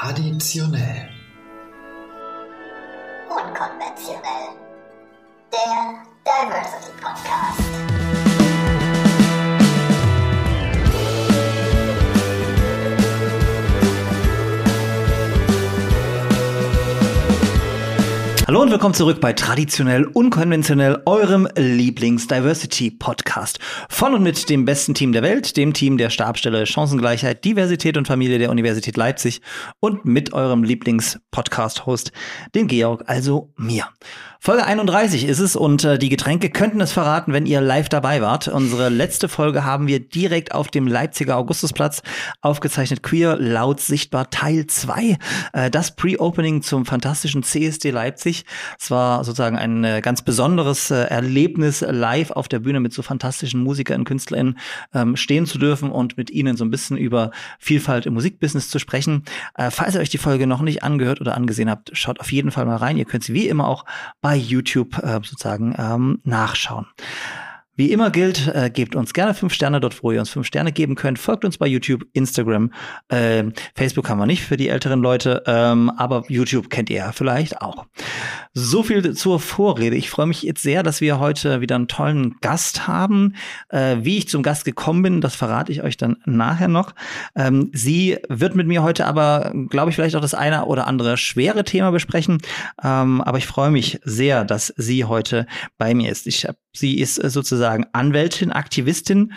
Traditionell. Unkonventionell. Der Diversity Podcast. Hallo und willkommen zurück bei Traditionell Unkonventionell, eurem Lieblings-Diversity-Podcast. Von und mit dem besten Team der Welt, dem Team der Stabstelle Chancengleichheit, Diversität und Familie der Universität Leipzig und mit eurem Lieblings-Podcast-Host, den Georg, also mir. Folge 31 ist es und äh, die Getränke könnten es verraten, wenn ihr live dabei wart. Unsere letzte Folge haben wir direkt auf dem Leipziger Augustusplatz aufgezeichnet. Queer, laut, sichtbar, Teil 2. Äh, das Pre-Opening zum fantastischen CSD Leipzig. Es war sozusagen ein äh, ganz besonderes äh, Erlebnis, live auf der Bühne mit so fantastischen Musikern, KünstlerInnen ähm, stehen zu dürfen und mit ihnen so ein bisschen über Vielfalt im Musikbusiness zu sprechen. Äh, falls ihr euch die Folge noch nicht angehört oder angesehen habt, schaut auf jeden Fall mal rein. Ihr könnt sie wie immer auch bei YouTube äh, sozusagen ähm, nachschauen. Wie immer gilt, äh, gebt uns gerne fünf Sterne dort, wo ihr uns fünf Sterne geben könnt. Folgt uns bei YouTube, Instagram, äh, Facebook haben wir nicht für die älteren Leute, ähm, aber YouTube kennt ihr ja vielleicht auch. So viel zur Vorrede. Ich freue mich jetzt sehr, dass wir heute wieder einen tollen Gast haben. Äh, wie ich zum Gast gekommen bin, das verrate ich euch dann nachher noch. Ähm, sie wird mit mir heute aber, glaube ich, vielleicht auch das eine oder andere schwere Thema besprechen. Ähm, aber ich freue mich sehr, dass sie heute bei mir ist. Ich hab, sie ist äh, sozusagen Anwältin, Aktivistin,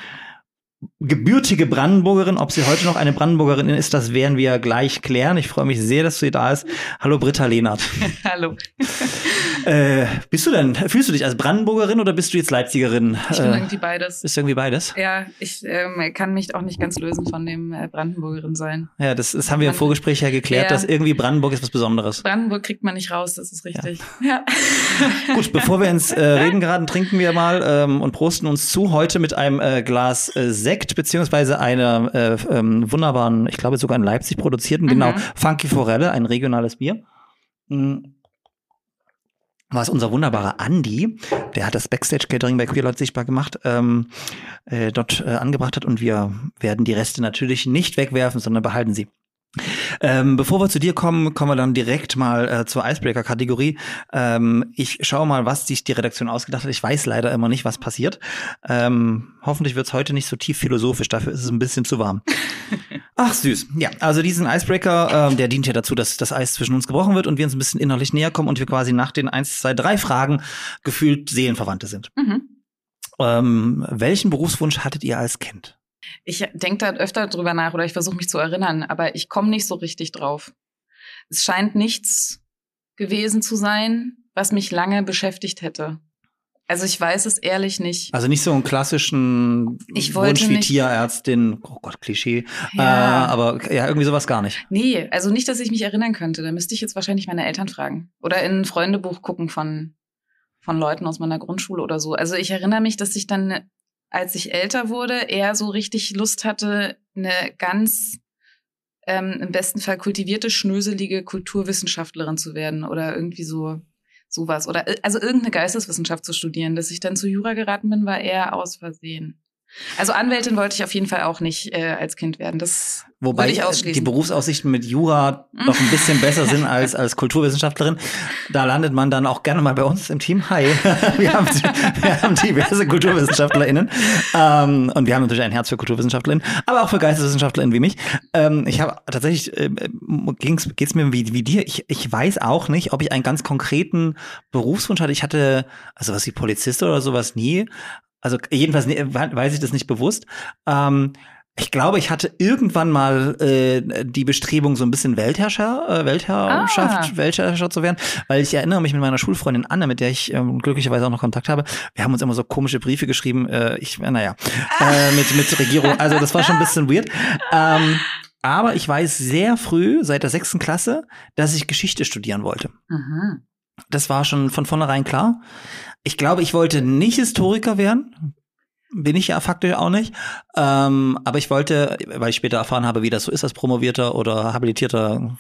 gebürtige Brandenburgerin. Ob sie heute noch eine Brandenburgerin ist, das werden wir gleich klären. Ich freue mich sehr, dass sie da ist. Hallo Britta Lehnert. Hallo. Äh, bist du denn, fühlst du dich als Brandenburgerin oder bist du jetzt Leipzigerin? Ich bin äh, irgendwie beides. Bist du irgendwie beides? Ja, ich ähm, kann mich auch nicht ganz lösen von dem äh, Brandenburgerin sein. Ja, das, das haben wir im Vorgespräch ja geklärt, Ja. dass irgendwie Brandenburg ist was Besonderes. Brandenburg kriegt man nicht raus, das ist richtig. Ja. Gut, bevor wir ins äh, Reden geraten, trinken wir mal ähm, und prosten uns zu heute mit einem äh, Glas äh, Sekt beziehungsweise einer äh, ähm, wunderbaren, ich glaube sogar in Leipzig produzierten, genau, Funky Forelle, ein regionales Bier. Mm. Was unser wunderbarer Andy, der hat das Backstage-Catering bei Queer Leute sichtbar gemacht, ähm, äh, dort äh, angebracht hat und wir werden die Reste natürlich nicht wegwerfen, sondern behalten sie. Ähm, bevor wir zu dir kommen, kommen wir dann direkt mal äh, zur Icebreaker-Kategorie. Ähm, ich schaue mal, was sich die Redaktion ausgedacht hat. Ich weiß leider immer nicht, was passiert. Ähm, hoffentlich wird es heute nicht so tief philosophisch, dafür ist es ein bisschen zu warm. Ach süß. Ja, also diesen Icebreaker, ähm, der dient ja dazu, dass das Eis zwischen uns gebrochen wird und wir uns ein bisschen innerlich näher kommen und wir quasi nach den 1, 2, 3 Fragen gefühlt Seelenverwandte sind. Mhm. Ähm, welchen Berufswunsch hattet ihr als Kind? Ich denke da öfter drüber nach oder ich versuche mich zu erinnern, aber ich komme nicht so richtig drauf. Es scheint nichts gewesen zu sein, was mich lange beschäftigt hätte. Also ich weiß es ehrlich nicht. Also nicht so einen klassischen Ich wollte Wunsch wie Tierärztin, oh Gott, Klischee. Ja. Äh, aber ja, irgendwie sowas gar nicht. Nee, also nicht, dass ich mich erinnern könnte. Da müsste ich jetzt wahrscheinlich meine Eltern fragen. Oder in ein Freundebuch gucken von, von Leuten aus meiner Grundschule oder so. Also ich erinnere mich, dass ich dann, als ich älter wurde, eher so richtig Lust hatte, eine ganz ähm, im besten Fall kultivierte, schnöselige Kulturwissenschaftlerin zu werden oder irgendwie so sowas. Oder äh, also irgendeine Geisteswissenschaft zu studieren. Dass ich dann zu Jura geraten bin, war eher aus Versehen. Also Anwältin wollte ich auf jeden Fall auch nicht äh, als Kind werden. Das Wobei würde ich äh, ausschließen. die Berufsaussichten mit Jura noch ein bisschen besser sind als als Kulturwissenschaftlerin. Da landet man dann auch gerne mal bei uns im Team. Hi, wir haben, wir haben diverse KulturwissenschaftlerInnen ähm, und wir haben natürlich ein Herz für KulturwissenschaftlerInnen, aber auch für GeisteswissenschaftlerInnen wie mich. Ähm, ich habe tatsächlich äh, ging's, geht's mir wie, wie dir. Ich, ich weiß auch nicht, ob ich einen ganz konkreten Berufswunsch hatte. Ich hatte also was wie Polizist oder sowas nie. Also jedenfalls nie- weiß ich das nicht bewusst. Ähm, ich glaube, ich hatte irgendwann mal äh, die Bestrebung, so ein bisschen Weltherrscher, äh, Weltherrschaft, Ah. Weltherrscher zu werden, weil ich erinnere mich mit meiner Schulfreundin Anne, mit der ich ähm, glücklicherweise auch noch Kontakt habe. Wir haben uns immer so komische Briefe geschrieben. Äh, ich, naja, äh, mit mit Regierung. Also das war schon ein bisschen weird. Ähm, aber ich weiß sehr früh, seit der sechsten Klasse, dass ich Geschichte studieren wollte. Mhm. Das war schon von vornherein klar. Ich glaube, ich wollte nicht Historiker werden. Bin ich ja faktisch auch nicht. Ähm, aber ich wollte, weil ich später erfahren habe, wie das so ist als promovierter oder habilitierter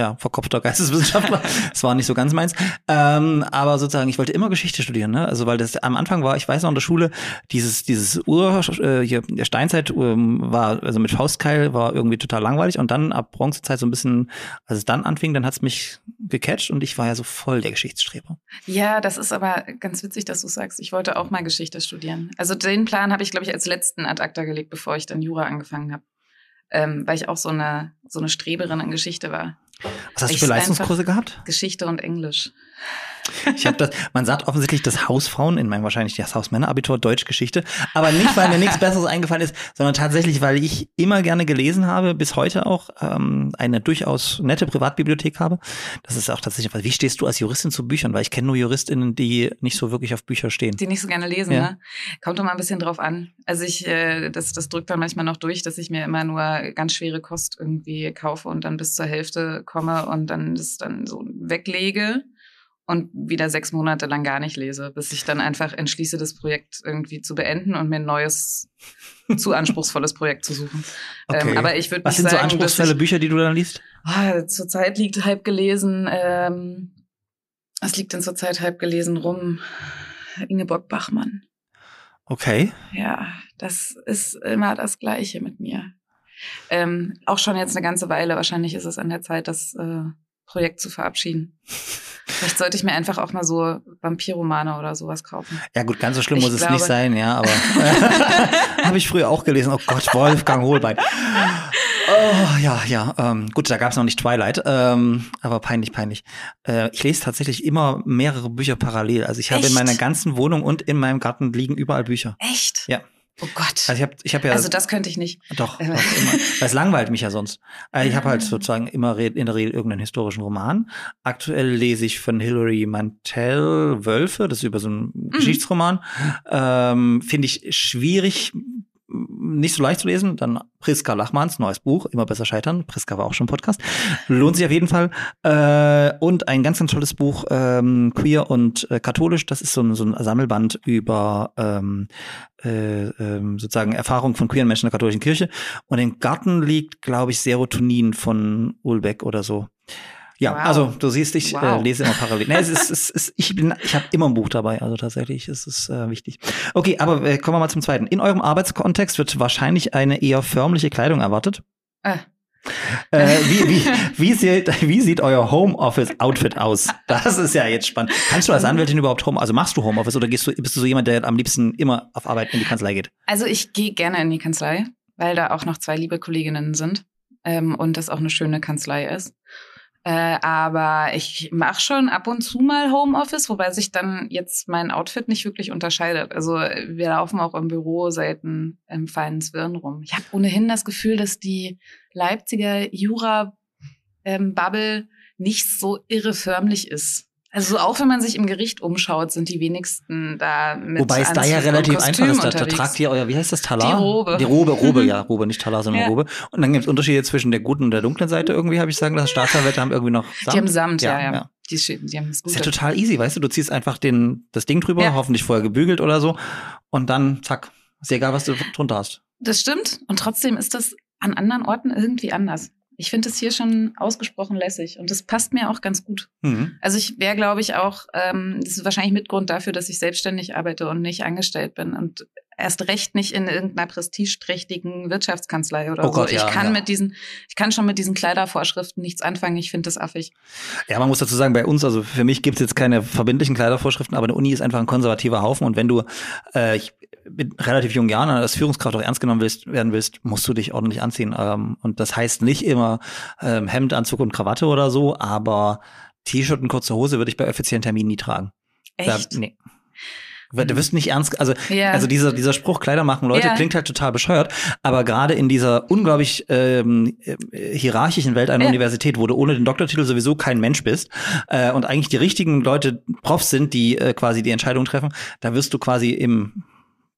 ja, verkopfter Geisteswissenschaftler. das war nicht so ganz meins. Ähm, aber sozusagen, ich wollte immer Geschichte studieren, ne? Also weil das am Anfang war, ich weiß noch in der Schule, dieses, dieses Ur, äh, hier, der Steinzeit ähm, war, also mit Faustkeil war irgendwie total langweilig und dann ab Bronzezeit so ein bisschen, als es dann anfing, dann hat's mich gecatcht und ich war ja so voll der Geschichtsstreber. Ja, das ist aber ganz witzig, dass du sagst. Ich wollte auch mal Geschichte studieren. Also den Plan habe ich, glaube ich, als letzten ad acta gelegt, bevor ich dann Jura angefangen habe. Ähm, weil ich auch so eine, so eine Streberin in Geschichte war. Was hast Ich du für Leistungskurse gehabt? Geschichte und Englisch. Ich habe das, man sagt offensichtlich das Hausfrauen, in meinem wahrscheinlich das Hausmännerabitur Deutschgeschichte, aber nicht, weil mir nichts Besseres eingefallen ist, sondern tatsächlich, weil ich immer gerne gelesen habe, bis heute auch ähm, eine durchaus nette Privatbibliothek habe. Das ist auch tatsächlich, wie stehst du als Juristin zu Büchern? Weil ich kenne nur JuristInnen, die nicht so wirklich auf Bücher stehen. Die nicht so gerne lesen, Ja. ne? Kommt doch mal ein bisschen drauf an. Also ich, äh, das, das drückt dann manchmal noch durch, dass ich mir immer nur ganz schwere Kost irgendwie kaufe und dann bis zur Hälfte komme und dann das dann so weglege und wieder sechs Monate lang gar nicht lese, bis ich dann einfach entschließe, das Projekt irgendwie zu beenden und mir ein neues, zu anspruchsvolles Projekt zu suchen. Okay. Ähm, aber ich würde Was sind so sagen, dass anspruchsvolle ich, Bücher, die du dann liest? Ah, zurzeit liegt halb gelesen, ähm, was liegt denn zurzeit halb gelesen rum? Ingeborg Bachmann. Okay. Ja, das ist immer das Gleiche mit mir. Ähm, auch schon jetzt eine ganze Weile. Wahrscheinlich ist es an der Zeit, das äh, Projekt zu verabschieden. Vielleicht sollte ich mir einfach auch mal so Vampirromane oder sowas kaufen. Ja gut, ganz so schlimm Ich muss es glaube- nicht sein, ja, aber habe ich früher auch gelesen. Oh Gott, Wolfgang Holbein. Oh, ja, ja. Ähm, gut, da gab es noch nicht Twilight, ähm, aber peinlich, peinlich. Äh, ich lese tatsächlich immer mehrere Bücher parallel. Also ich habe in meiner ganzen Wohnung und in meinem Garten liegen überall Bücher. Echt? Ja. Oh Gott. Also ich habe ich hab ja Also das könnte ich nicht. doch, doch immer. Es langweilt mich ja sonst. Äh, ich habe halt sozusagen immer in der Regel irgendeinen historischen Roman. Aktuell lese ich von Hilary Mantel Wölfe, das ist über so einen Mhm. Geschichtsroman. Ähm, Finde ich schwierig, nicht so leicht zu lesen. Dann Priska Lachmanns, neues Buch, immer besser scheitern. Priska war auch schon Podcast. Lohnt sich auf jeden Fall. Äh, und ein ganz, ganz tolles Buch, ähm, Queer und äh, Katholisch. Das ist so ein, so ein Sammelband über ähm, äh, ähm, sozusagen Erfahrung von queeren Menschen in der katholischen Kirche. Und im Garten liegt, glaube ich, Serotonin von Ulbeck oder so. Ja, Wow. also du siehst, ich äh, Wow. lese immer parallel. Nee, es ist, es ist, ich bin, ich habe immer ein Buch dabei, also tatsächlich ist es äh, wichtig. Okay, aber äh, kommen wir mal zum zweiten. In eurem Arbeitskontext wird wahrscheinlich eine eher förmliche Kleidung erwartet. Äh. Äh, wie, wie, wie, sieht, wie sieht euer Homeoffice-Outfit aus? Das ist ja jetzt spannend. Kannst du als Anwältin überhaupt Home, also machst du Homeoffice oder gehst du, bist du so jemand, der am liebsten immer auf Arbeit in die Kanzlei geht? Also ich gehe gerne in die Kanzlei, weil da auch noch zwei liebe Kolleginnen sind ähm, und das auch eine schöne Kanzlei ist. Äh, aber ich mache schon ab und zu mal Homeoffice, wobei sich dann jetzt mein Outfit nicht wirklich unterscheidet. Also wir laufen auch im Büro selten im feinen Zwirn rum. Ich habe ohnehin das Gefühl, dass die Leipziger Jura-Bubble nicht so irre förmlich ist. Also auch wenn man sich im Gericht umschaut, sind die wenigsten da mit Wobei es da ja relativ einfach ist. Da, da tragt ihr euer, wie heißt das, Talar? Die Robe. Die Robe, Robe, ja. Robe, nicht Talar, sondern Ja. Robe. Und dann gibt es Unterschiede zwischen der guten und der dunklen Seite irgendwie, habe ich sagen lassen. Staatsanwälte haben irgendwie noch Samt. Die haben Samt, ja, Ja, ja. Die, die haben das Das ist ja Gute. total easy, weißt du? Du ziehst einfach den, das Ding drüber, Ja. hoffentlich vorher gebügelt oder so. Und dann, zack. Ist ja egal, was du drunter hast. Das stimmt. Und trotzdem ist das an anderen Orten irgendwie anders. Ich finde es hier schon ausgesprochen lässig und das passt mir auch ganz gut. Mhm. Also ich wäre, glaube ich, auch, ähm, das ist wahrscheinlich Mitgrund dafür, dass ich selbstständig arbeite und nicht angestellt bin und erst recht nicht in irgendeiner prestigeträchtigen Wirtschaftskanzlei oder Oh so. Gott, ich ja, kann ja. mit diesen, ich kann schon mit diesen Kleidervorschriften nichts anfangen. Ich finde das affig. Ja, man muss dazu sagen, bei uns, also für mich gibt es jetzt keine verbindlichen Kleidervorschriften, aber eine Uni ist einfach ein konservativer Haufen und wenn du äh, ich, mit relativ jungen Jahren als Führungskraft auch ernst genommen willst, werden willst, musst du dich ordentlich anziehen. Ähm, und das heißt nicht immer ähm, Hemd, Anzug und Krawatte oder so, aber T-Shirt und kurze Hose würde ich bei offiziellen Terminen nie tragen. Echt? Da, nee. Du wirst nicht ernst, also, Ja. also dieser, dieser Spruch, Kleider machen Leute, Ja. klingt halt total bescheuert, aber gerade in dieser unglaublich ähm, äh, hierarchischen Welt einer Ja. Universität, wo du ohne den Doktortitel sowieso kein Mensch bist äh, und eigentlich die richtigen Leute Profs sind, die äh, quasi die Entscheidung treffen, da wirst du quasi im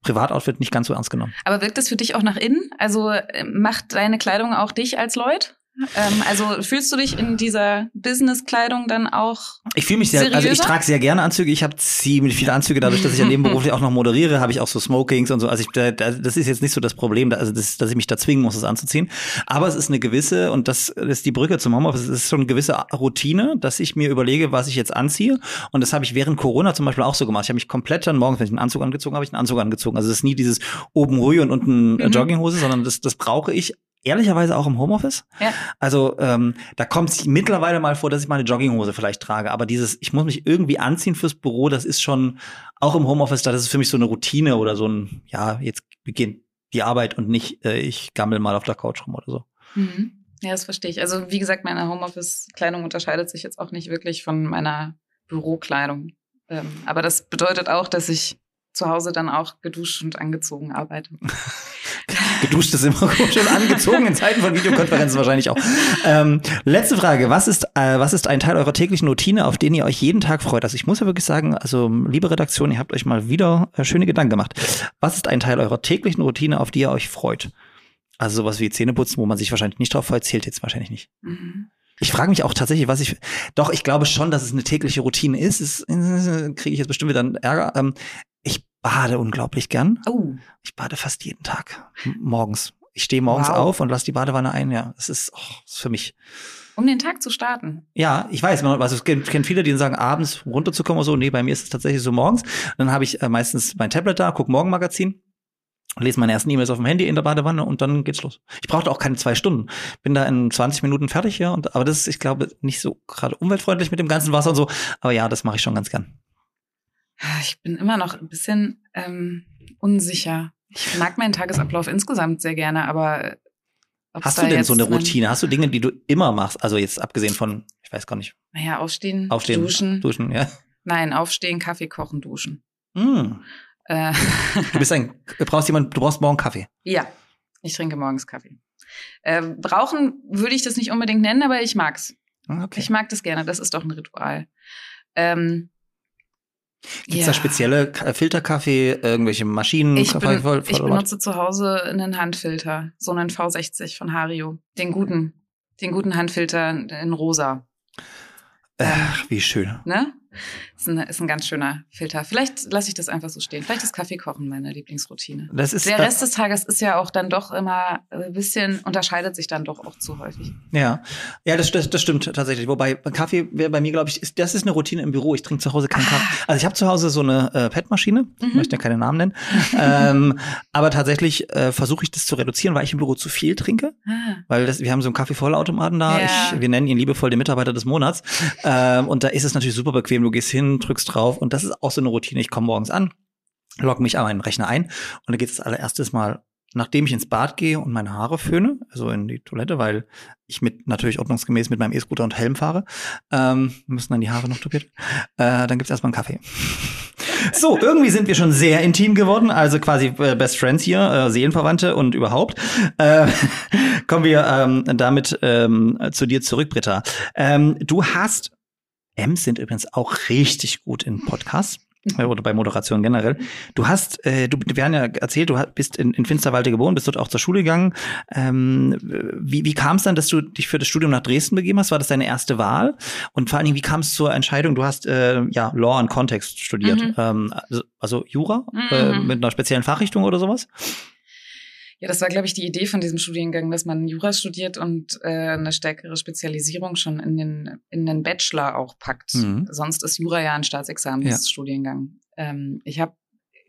Privatoutfit nicht ganz so ernst genommen. Aber wirkt das für dich auch nach innen? Also äh, macht deine Kleidung auch dich als Leut? Ähm, also fühlst du dich in dieser Business-Kleidung dann auch? Ich fühle mich sehr, also ich seriöser? trage sehr gerne Anzüge. Ich habe ziemlich viele Anzüge, dadurch, dass ich ja nebenberuflich auch noch moderiere, habe ich auch so Smokings und so. Also ich, da- da- das ist jetzt nicht so das Problem, also das, dass ich mich da zwingen muss, das anzuziehen. Aber es ist eine gewisse, und das ist die Brücke zum Homeoffice, es ist schon eine gewisse Routine, dass ich mir überlege, was ich jetzt anziehe. Und das habe ich während Corona zum Beispiel auch so gemacht. Ich habe mich komplett dann morgens, wenn ich einen Anzug angezogen habe, ich einen Anzug angezogen. Also es ist nie dieses oben Hui und unten Mhm. Jogginghose, sondern das, das brauche ich ehrlicherweise auch im Homeoffice. Ja. Also ähm, da kommt es mittlerweile mal vor, dass ich mal eine Jogginghose vielleicht trage. Aber dieses, ich muss mich irgendwie anziehen fürs Büro, das ist schon auch im Homeoffice, da das ist für mich so eine Routine oder so ein, ja, jetzt beginnt die Arbeit und nicht, äh, ich gammel mal auf der Couch rum oder so. Mhm. Ja, das verstehe ich. Also wie gesagt, meine Homeoffice-Kleidung unterscheidet sich jetzt auch nicht wirklich von meiner Bürokleidung. Ähm, aber das bedeutet auch, dass ich zu Hause dann auch geduscht und angezogen arbeite. Geduscht ist immer gut und angezogen in Zeiten von Videokonferenzen wahrscheinlich auch. Ähm, letzte Frage. Was ist, äh, was ist ein Teil eurer täglichen Routine, auf den ihr euch jeden Tag freut? Also ich muss ja wirklich sagen, also liebe Redaktion, ihr habt euch mal wieder äh, schöne Gedanken gemacht. Was ist ein Teil eurer täglichen Routine, auf die ihr euch freut? Also sowas wie Zähneputzen, wo man sich wahrscheinlich nicht drauf freut, zählt jetzt wahrscheinlich nicht. Mhm. Ich frage mich auch tatsächlich, was ich. Doch, ich glaube schon, dass es eine tägliche Routine ist. Äh, kriege ich jetzt bestimmt wieder einen Ärger. Ähm, bade unglaublich gern. Oh, Ich bade fast jeden Tag morgens. Ich stehe morgens Wow. auf und lasse die Badewanne ein. Ja, das ist, oh, ist für mich. um den Tag zu starten. Ja, ich weiß, man, also es kennt, kennt viele, die sagen, abends runterzukommen oder so. Nee, bei mir ist es tatsächlich so morgens. Dann habe ich äh, meistens mein Tablet da, guck Morgenmagazin, lese meine ersten E-Mails auf dem Handy in der Badewanne und dann geht's los. Ich brauchte auch keine zwei Stunden. Bin da in 20 Minuten fertig, ja. Und, aber das ist, ich glaube, nicht so gerade umweltfreundlich mit dem ganzen Wasser und so. Aber ja, das mache ich schon ganz gern. Ich bin immer noch ein bisschen ähm, unsicher. Ich mag meinen Tagesablauf insgesamt sehr gerne, aber ob's Hast du denn so eine mein- Routine? Hast du Dinge, die du immer machst? Also jetzt abgesehen von, ich weiß gar nicht, Naja, aufstehen, aufstehen, duschen. duschen, ja. Nein, aufstehen, Kaffee kochen, duschen. Mm. Äh, Du bist ein, du brauchst jemand, du brauchst morgen Kaffee. ja, ich trinke morgens Kaffee. Äh, brauchen würde ich das nicht unbedingt nennen, aber ich mag's. Ah, Okay. Ich mag das gerne. Das ist doch ein Ritual. Ähm, Gibt's ja. da spezielle K- Filterkaffee, irgendwelche Maschinen? Ich, Kaffee- bin, voll- ich voll- benutze zu Hause einen Handfilter, so einen V60 von Hario. Den guten, den guten Handfilter in rosa. Ach, wie schön. Ne? Ist ein, ist ein ganz schöner Filter. Vielleicht lasse ich das einfach so stehen. Vielleicht ist Kaffee kochen meine Lieblingsroutine. Das ist Der Rest des Tages ist ja auch dann doch immer ein bisschen, unterscheidet sich dann doch auch zu häufig. ja, ja, das, das, das stimmt tatsächlich. Wobei Kaffee wäre bei mir, glaube ich, ist, das ist eine Routine im Büro. Ich trinke zu Hause keinen Kaffee. Also ich habe zu Hause so eine äh, PET-Maschine. Ich Mhm. möchte ja keine Namen nennen. ähm, aber tatsächlich äh, versuche ich das zu reduzieren, weil ich im Büro zu viel trinke. Ah, Weil das, wir haben so einen Kaffeevollautomaten da. Ja. Ich, wir nennen ihn liebevoll den Mitarbeiter des Monats. Ähm, und da ist es natürlich super bequem. Du gehst hin, drückst drauf. Und das ist auch so eine Routine. Ich komme morgens an, logge mich an meinen Rechner ein. Und dann geht es allererstes Mal, nachdem ich ins Bad gehe und meine Haare föhne, also in die Toilette, weil ich mit natürlich ordnungsgemäß mit meinem E-Scooter und Helm fahre, ähm, müssen dann die Haare noch tupiert. Äh, dann gibt's erstmal einen Kaffee. So, irgendwie sind wir schon sehr intim geworden, also quasi äh, Best Friends hier, äh, Seelenverwandte und überhaupt. Äh, kommen wir ähm, damit ähm, zu dir zurück, Britta. Ähm, du hast, M's sind übrigens auch richtig gut in Podcasts. äh, Oder bei Moderation generell. Du hast, äh, du, wir haben ja erzählt, du bist in, in Finsterwalde geboren, bist dort auch zur Schule gegangen. Ähm, wie wie kam es dann, dass du dich für das Studium nach Dresden begeben hast? War das deine erste Wahl? Und vor allen Dingen, wie kam es zur Entscheidung? Du hast äh, ja Law and Context studiert, Mhm. ähm, also, also Jura Mhm. äh, mit einer speziellen Fachrichtung oder sowas? Ja, das war, glaube ich, die Idee von diesem Studiengang, dass man Jura studiert und äh, eine stärkere Spezialisierung schon in den, in den Bachelor auch packt. Mhm. Sonst ist Jura ja ein Staatsexamensstudiengang. Ähm, ich habe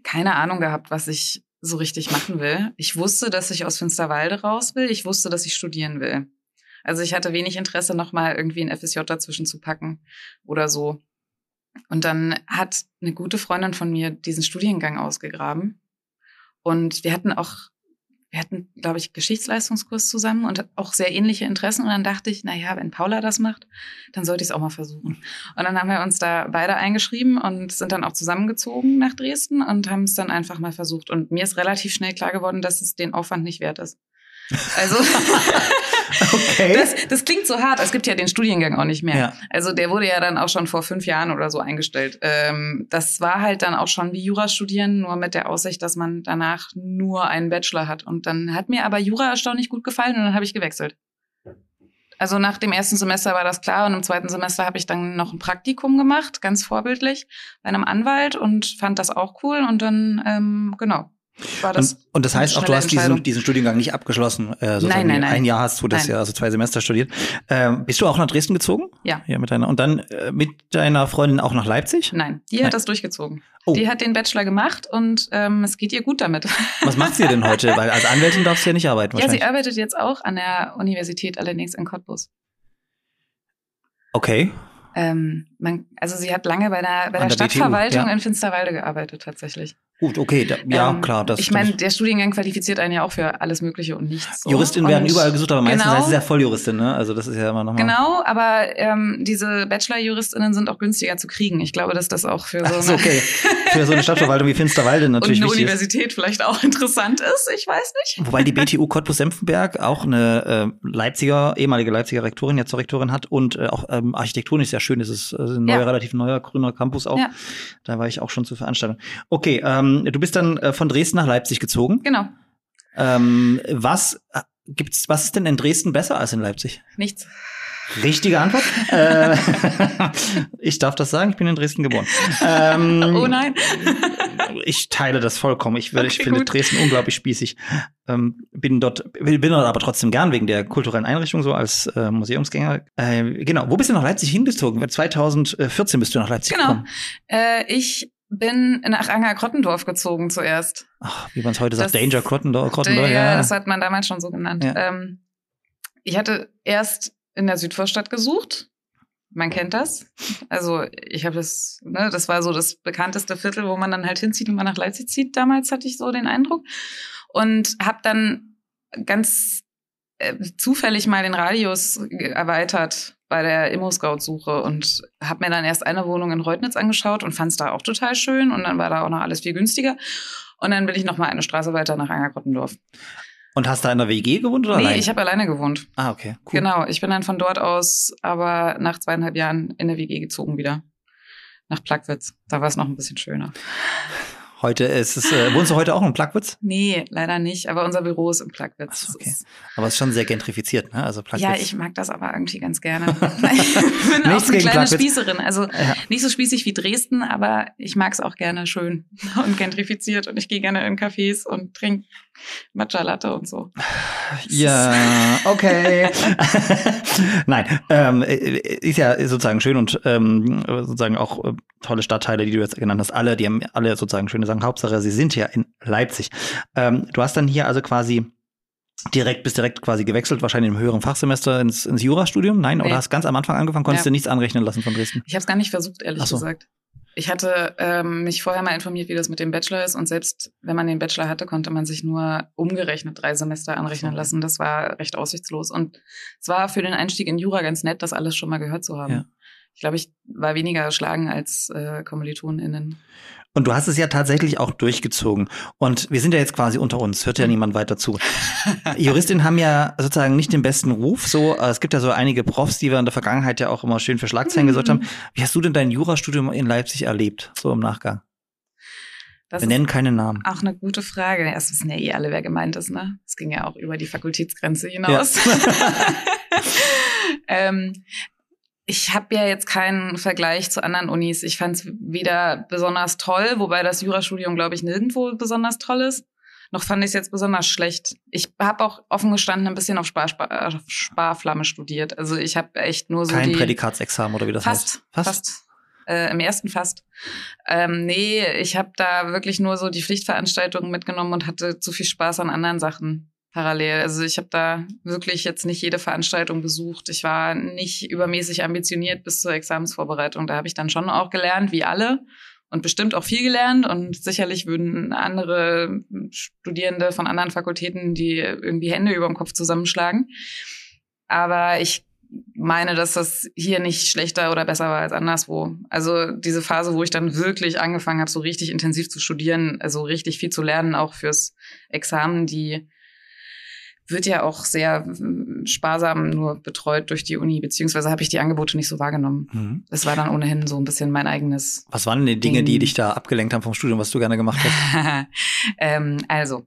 keine Ahnung gehabt, was ich so richtig machen will. Ich wusste, dass ich aus Finsterwalde raus will. Ich wusste, dass ich studieren will. Also ich hatte wenig Interesse, nochmal irgendwie ein FSJ dazwischen zu packen oder so. Und dann hat eine gute Freundin von mir diesen Studiengang ausgegraben. Und wir hatten auch wir hatten, glaube ich, Geschichtsleistungskurs zusammen und auch sehr ähnliche Interessen. Und dann dachte ich, na ja, wenn Paula das macht, dann sollte ich es auch mal versuchen. Und dann haben wir uns da beide eingeschrieben und sind dann auch zusammengezogen nach Dresden und haben es dann einfach mal versucht. Und mir ist relativ schnell klar geworden, dass es den Aufwand nicht wert ist. Also Okay. das, das klingt so hart. Es gibt ja den Studiengang auch nicht mehr. Ja. Also der wurde ja dann auch schon vor fünf Jahren oder so eingestellt. Ähm, das war halt dann auch schon wie Jura studieren, nur mit der Aussicht, dass man danach nur einen Bachelor hat. Und dann hat mir aber Jura erstaunlich gut gefallen und dann habe ich gewechselt. Also nach dem ersten Semester war das klar und im zweiten Semester habe ich dann noch ein Praktikum gemacht, ganz vorbildlich, bei einem Anwalt und fand das auch cool und dann, ähm, genau, war das. Und, und das heißt auch, du hast diesen, diesen Studiengang nicht abgeschlossen. Äh, nein, nein, nein. Ein Jahr hast du das Nein. ja, also zwei Semester studiert. Ähm, bist du auch nach Dresden gezogen? Ja. Ja, mit deiner, und dann äh, mit deiner Freundin auch nach Leipzig? Nein, die Nein. hat das durchgezogen. Oh. Die hat den Bachelor gemacht und ähm, es geht ihr gut damit. Was macht sie denn heute? Weil als Anwältin darfst du ja nicht arbeiten ja, sie arbeitet jetzt auch an der Universität, allerdings in Cottbus. okay. Ähm, man, also sie hat lange bei der, bei der der BTU, Stadtverwaltung ja. in Finsterwalde gearbeitet tatsächlich. Gut, okay. Da, ja, Ähm, klar. Das, ich meine, der Studiengang qualifiziert einen ja auch für alles Mögliche und nichts. So. Juristinnen werden Und- überall gesucht, aber meistens genau, heißt es ja Volljuristin, ne? Also das ist ja immer nochmal. Genau, aber ähm, diese Bachelor-JuristInnen sind auch günstiger zu kriegen. Ich glaube, dass das auch für so eine, so, okay. Für so eine Stadtverwaltung wie Finsterwalde und natürlich eine wichtig ist. Universität vielleicht auch interessant ist. Ich weiß nicht. Wobei die BTU Cottbus-Senftenberg auch eine äh, Leipziger, ehemalige Leipziger Rektorin, jetzt zur Rektorin hat und äh, auch ähm, architektonisch sehr schön ist. Es äh, ein neuer, Ja. relativ neuer, grüner Campus auch. Ja. Da war ich auch schon zur Veranstaltung. Okay, ähm, du bist dann äh, von Dresden nach Leipzig gezogen. Genau, Ähm, was äh, gibt's, was ist denn in Dresden besser als in Leipzig? nichts. Richtige Antwort. äh, ich darf das sagen, ich bin in Dresden geboren. Ähm, Oh nein. Ich teile das vollkommen. Ich, will, ich Okay, finde gut. Dresden unglaublich spießig. Ähm, bin dort, bin dort aber trotzdem gern wegen der kulturellen Einrichtung so als äh, Museumsgänger. Äh, genau. Wo bist du nach Leipzig hingezogen? 2014 bist du nach Leipzig Genau. gekommen. Äh, ich bin nach Anger-Krottendorf gezogen zuerst. Ach, wie man es heute sagt, Das- Danger Krottendorf. Krottendorf ja, ja. das hat man damals schon so genannt. Ja. Ähm, ich hatte erst in der Südvorstadt gesucht. Man kennt das. Also ich habe das, ne, das war so das bekannteste Viertel, wo man dann halt hinzieht, wenn man nach Leipzig zieht. Damals hatte ich so den Eindruck und habe dann ganz äh, zufällig mal den Radius erweitert bei der Immo-Scout-Suche und habe mir dann erst eine Wohnung in Reutnitz angeschaut und fand es da auch total schön und dann war da auch noch alles viel günstiger. Und dann bin ich noch mal eine Straße weiter nach Angerkottendorf. Und hast da in der WG gewohnt oder Nee, allein? ich habe alleine gewohnt. ah, okay. Cool. Genau, ich bin dann von dort aus aber nach zweieinhalb Jahren in eine WG gezogen wieder. Nach Plagwitz. Da war es noch ein bisschen schöner. Heute ist es, äh, wohnst du heute auch in Plagwitz? Nee, leider nicht. Aber unser Büro ist in Plagwitz. So, okay. Aber es ist schon sehr gentrifiziert, ne? Also Plagwitz. Ja, ich mag das aber irgendwie ganz gerne. ich bin auch so eine kleine Plagwitz. Spießerin. Also Ja. nicht so spießig wie Dresden, aber ich mag es auch gerne schön und gentrifiziert. Und ich gehe gerne in Cafés und trinke Matcha Latte und so. Ja, okay. Nein, ähm, äh, ist ja sozusagen schön und ähm, sozusagen auch äh, tolle Stadtteile, die du jetzt genannt hast. Alle, die haben alle sozusagen schöne Sachen. Hauptsache, sie sind ja in Leipzig. Ähm, du hast dann hier also quasi direkt, bist direkt quasi gewechselt, wahrscheinlich im höheren Fachsemester ins, ins Jurastudium? Nein, Nee. oder hast ganz am Anfang angefangen, konntest Ja. dir nichts anrechnen lassen von Dresden? Ich habe es gar nicht versucht, ehrlich so. gesagt. Ich hatte ähm, mich vorher mal informiert, wie das mit dem Bachelor ist. Und selbst wenn man den Bachelor hatte, konnte man sich nur umgerechnet drei Semester anrechnen lassen. Das war recht aussichtslos. Und es war für den Einstieg in Jura ganz nett, das alles schon mal gehört zu haben. Ja. Ich glaube, ich war weniger erschlagen als äh, KommilitonInnen. Und du hast es ja tatsächlich auch durchgezogen. Und wir sind ja jetzt quasi unter uns, hört ja niemand weiter zu. Juristinnen haben ja sozusagen nicht den besten Ruf. So, äh, es gibt ja so einige Profs, die wir in der Vergangenheit ja auch immer schön für Schlagzeilen gesorgt haben. Wie hast du denn dein Jurastudium in Leipzig erlebt, so im Nachgang? Das Wir nennen keine Namen. auch eine gute Frage. Erst wissen ja eh alle, wer gemeint ist, ne? Es ging ja auch über die Fakultätsgrenze hinaus. ähm, ich habe ja jetzt keinen Vergleich zu anderen Unis. Ich fand es weder besonders toll, wobei das Jurastudium, glaube ich, nirgendwo besonders toll ist. Noch fand ich es jetzt besonders schlecht. Ich habe auch offen gestanden ein bisschen auf Spar, Spar, äh, Sparflamme studiert. Also ich habe echt nur so Kein die Prädikatsexamen oder wie das fast, heißt. fast. Äh, Im ersten fast. Ähm, nee, ich habe da wirklich nur so die Pflichtveranstaltungen mitgenommen und hatte zu viel Spaß an anderen Sachen parallel. Also ich habe da wirklich jetzt nicht jede Veranstaltung besucht. Ich war nicht übermäßig ambitioniert bis zur Examensvorbereitung. Da habe ich dann schon auch gelernt, wie alle. Und bestimmt auch viel gelernt. Und sicherlich würden andere Studierende von anderen Fakultäten die irgendwie Hände über dem Kopf zusammenschlagen. Aber ich meine, dass das hier nicht schlechter oder besser war als anderswo. Also diese Phase, wo ich dann wirklich angefangen habe, so richtig intensiv zu studieren, also richtig viel zu lernen, auch fürs Examen, die wird ja auch sehr mm, sparsam nur betreut durch die Uni, beziehungsweise habe ich die Angebote nicht so wahrgenommen. Mhm. Das war dann ohnehin so ein bisschen mein eigenes. Was waren denn die Dinge, die Ding. dich da abgelenkt haben vom Studium, was du gerne gemacht hast? ähm, also,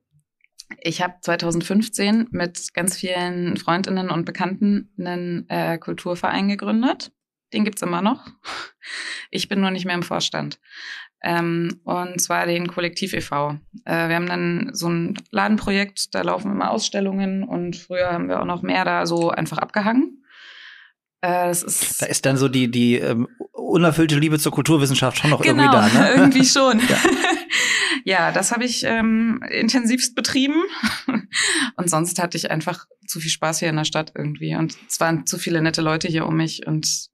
Ich habe 2015 mit ganz vielen Freundinnen und Bekannten einen äh, Kulturverein gegründet. Den gibt's immer noch. Ich bin nur nicht mehr im Vorstand. Ähm, und zwar den Kollektiv e.V. Äh, wir haben dann so ein Ladenprojekt, da laufen immer Ausstellungen und früher haben wir auch noch mehr da so einfach abgehangen. Äh, das ist Da ist dann so die, die ähm, unerfüllte Liebe zur Kulturwissenschaft schon noch genau, irgendwie da, ne? irgendwie schon. Ja. ja. das habe ich ähm, intensivst betrieben. und sonst hatte ich einfach zu viel Spaß hier in der Stadt irgendwie. Und es waren zu viele nette Leute hier um mich und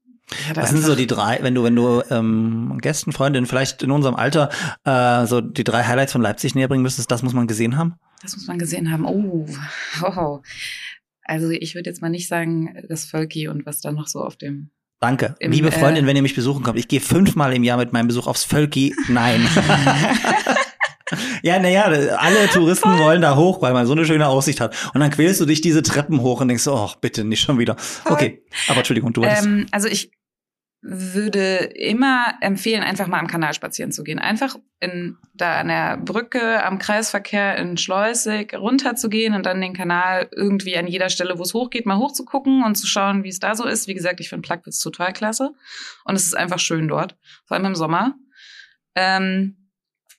Was sind so die drei, wenn du, wenn du ähm, Gästen, Freundinnen, vielleicht in unserem Alter, äh, so die drei Highlights von Leipzig näher bringen müsstest, das muss man gesehen haben? Das muss man gesehen haben. Oh, oh. Also ich würde jetzt mal nicht sagen, das Völki und was da noch so auf dem Danke. Im, Liebe äh, Freundin, wenn ihr mich besuchen kommt, ich gehe fünfmal im Jahr mit meinem Besuch aufs Völki. Nein. ja, naja, alle Touristen wollen da hoch, weil man so eine schöne Aussicht hat. Und dann quälst du dich diese Treppen hoch und denkst, oh, bitte, nicht schon wieder. Okay, aber Entschuldigung, du hattest. Ähm, also ich würde immer empfehlen, einfach mal am Kanal spazieren zu gehen. Einfach in, da an der Brücke, am Kreisverkehr in Schleusig runterzugehen und dann den Kanal irgendwie an jeder Stelle, wo es hochgeht, mal hochzugucken und zu schauen, wie es da so ist. Wie gesagt, ich finde Plagwitz total klasse. Und es ist einfach schön dort, vor allem im Sommer. Ähm,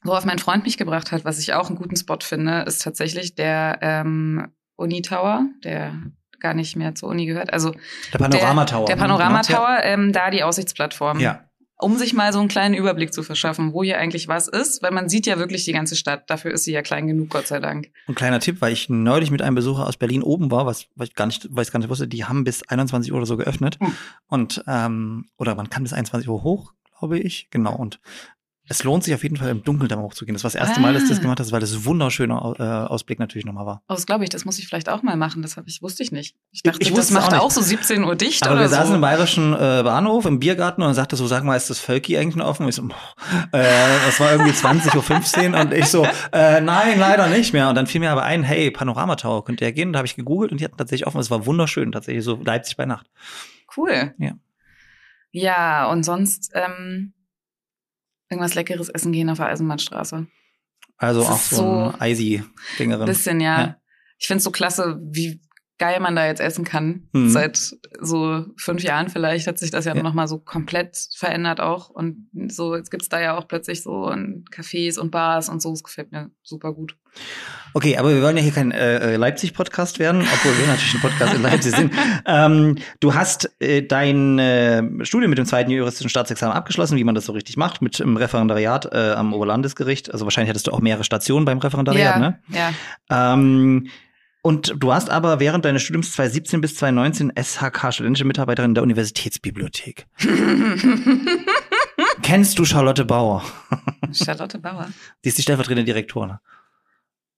worauf mein Freund mich gebracht hat, was ich auch einen guten Spot finde, ist tatsächlich der ähm, Uni Tower, der gar nicht mehr zur Uni gehört. Also der Panorama Tower. Der, der Panorama Tower, ähm, da die Aussichtsplattform. Ja. Um sich mal so einen kleinen Überblick zu verschaffen, wo hier eigentlich was ist, weil man sieht ja wirklich die ganze Stadt. Dafür ist sie ja klein genug, Gott sei Dank. Ein kleiner Tipp, weil ich neulich mit einem Besucher aus Berlin oben war, was, was ich gar nicht, weiß gar nicht wusste, die haben bis 21 Uhr oder so geöffnet. Hm. Und ähm, oder man kann bis 21 Uhr hoch, glaube ich. Genau. Und es lohnt sich auf jeden Fall im Dunkeln da mal hochzugehen. Das war das erste Mal, dass ich das Ah. gemacht habe, weil das ein wunderschöner äh, Ausblick natürlich nochmal war. Oh, das glaube ich, das muss ich vielleicht auch mal machen. Das hab ich, wusste ich nicht. Ich dachte, Ich das wusste macht auch auch so 17 Uhr dicht Aber oder wir saßen so. im bayerischen äh, Bahnhof im Biergarten und dann sagte so, sag mal, ist das Völki eigentlich noch offen? Und ich so, boah, äh, das war irgendwie 20.15 Uhr und ich so, äh, nein, leider nicht mehr. Und dann fiel mir aber ein, hey, Panorama Tower, könnt ihr ja gehen? Da habe ich gegoogelt und die hatten tatsächlich offen. Es war wunderschön, tatsächlich so Leipzig bei Nacht. Cool. Ja. Ja, und sonst ähm, irgendwas Leckeres essen gehen auf der Eisenbahnstraße. Also Das auch so so ein Eisi-Gängerin. Bisschen, ja. Ja. Ich find's so klasse, wie geil man da jetzt essen kann. Mhm. Seit so fünf Jahren vielleicht hat sich das ja, Ja. noch mal so komplett verändert auch. Und so, jetzt gibt's da ja auch plötzlich so in Cafés und Bars und so. Das gefällt mir super gut. Okay, aber wir wollen ja hier kein äh, äh, Leipzig-Podcast werden, obwohl wir natürlich ein Podcast in Leipzig sind. Ähm, du hast äh, dein äh, Studium mit dem zweiten juristischen Staatsexamen abgeschlossen, wie man das so richtig macht, mit dem Referendariat äh, am Oberlandesgericht. Also wahrscheinlich hattest du auch mehrere Stationen beim Referendariat, ja, ne? ja. Ähm, und du hast aber während deines Studiums 2017 bis 2019 SHK, studentische Mitarbeiterin der Universitätsbibliothek. Kennst du Charlotte Bauer? Charlotte Bauer. Die ist die stellvertretende Direktorin.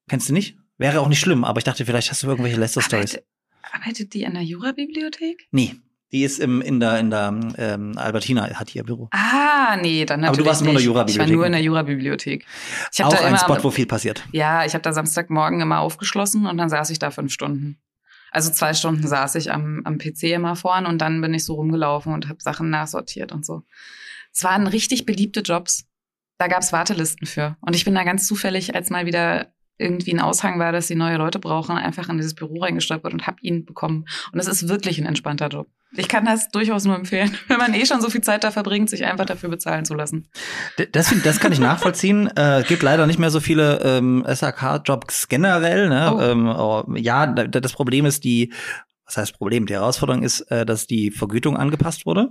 Kennst du nicht? Wäre auch nicht schlimm, aber ich dachte, vielleicht hast du irgendwelche Lester-Stories. Arbeitet, arbeitet die in der Jurabibliothek? Nee, die ist im, in der, in der ähm, Albertina, hat hier ihr Büro. Ah, nee, dann Aber du natürlich warst nur in der nicht. Ich war Jurabibliothek. nur in der Jurabibliothek. Ich Auch da ein immer, Spot, wo viel passiert. Ja, ich habe da Samstagmorgen immer aufgeschlossen und dann saß ich da fünf Stunden. Also zwei Stunden saß ich am, am PC immer vorn und dann bin ich so rumgelaufen und habe Sachen nachsortiert und so. Es waren richtig beliebte Jobs. Da gab's Wartelisten für. Und ich bin da ganz zufällig, als mal wieder irgendwie ein Aushang war, dass sie neue Leute brauchen, einfach in dieses Büro reingestolpert und hab ihn bekommen. Und es ist wirklich ein entspannter Job. Ich kann das durchaus nur empfehlen, wenn man eh schon so viel Zeit da verbringt, sich einfach dafür bezahlen zu lassen. Das, das kann ich nachvollziehen. äh, gibt leider nicht mehr so viele ähm, SAK-Jobs generell. Ne? Oh. Ähm, oh, ja, da- das Problem ist die, was heißt Problem? Die Herausforderung ist, äh, dass die Vergütung angepasst wurde.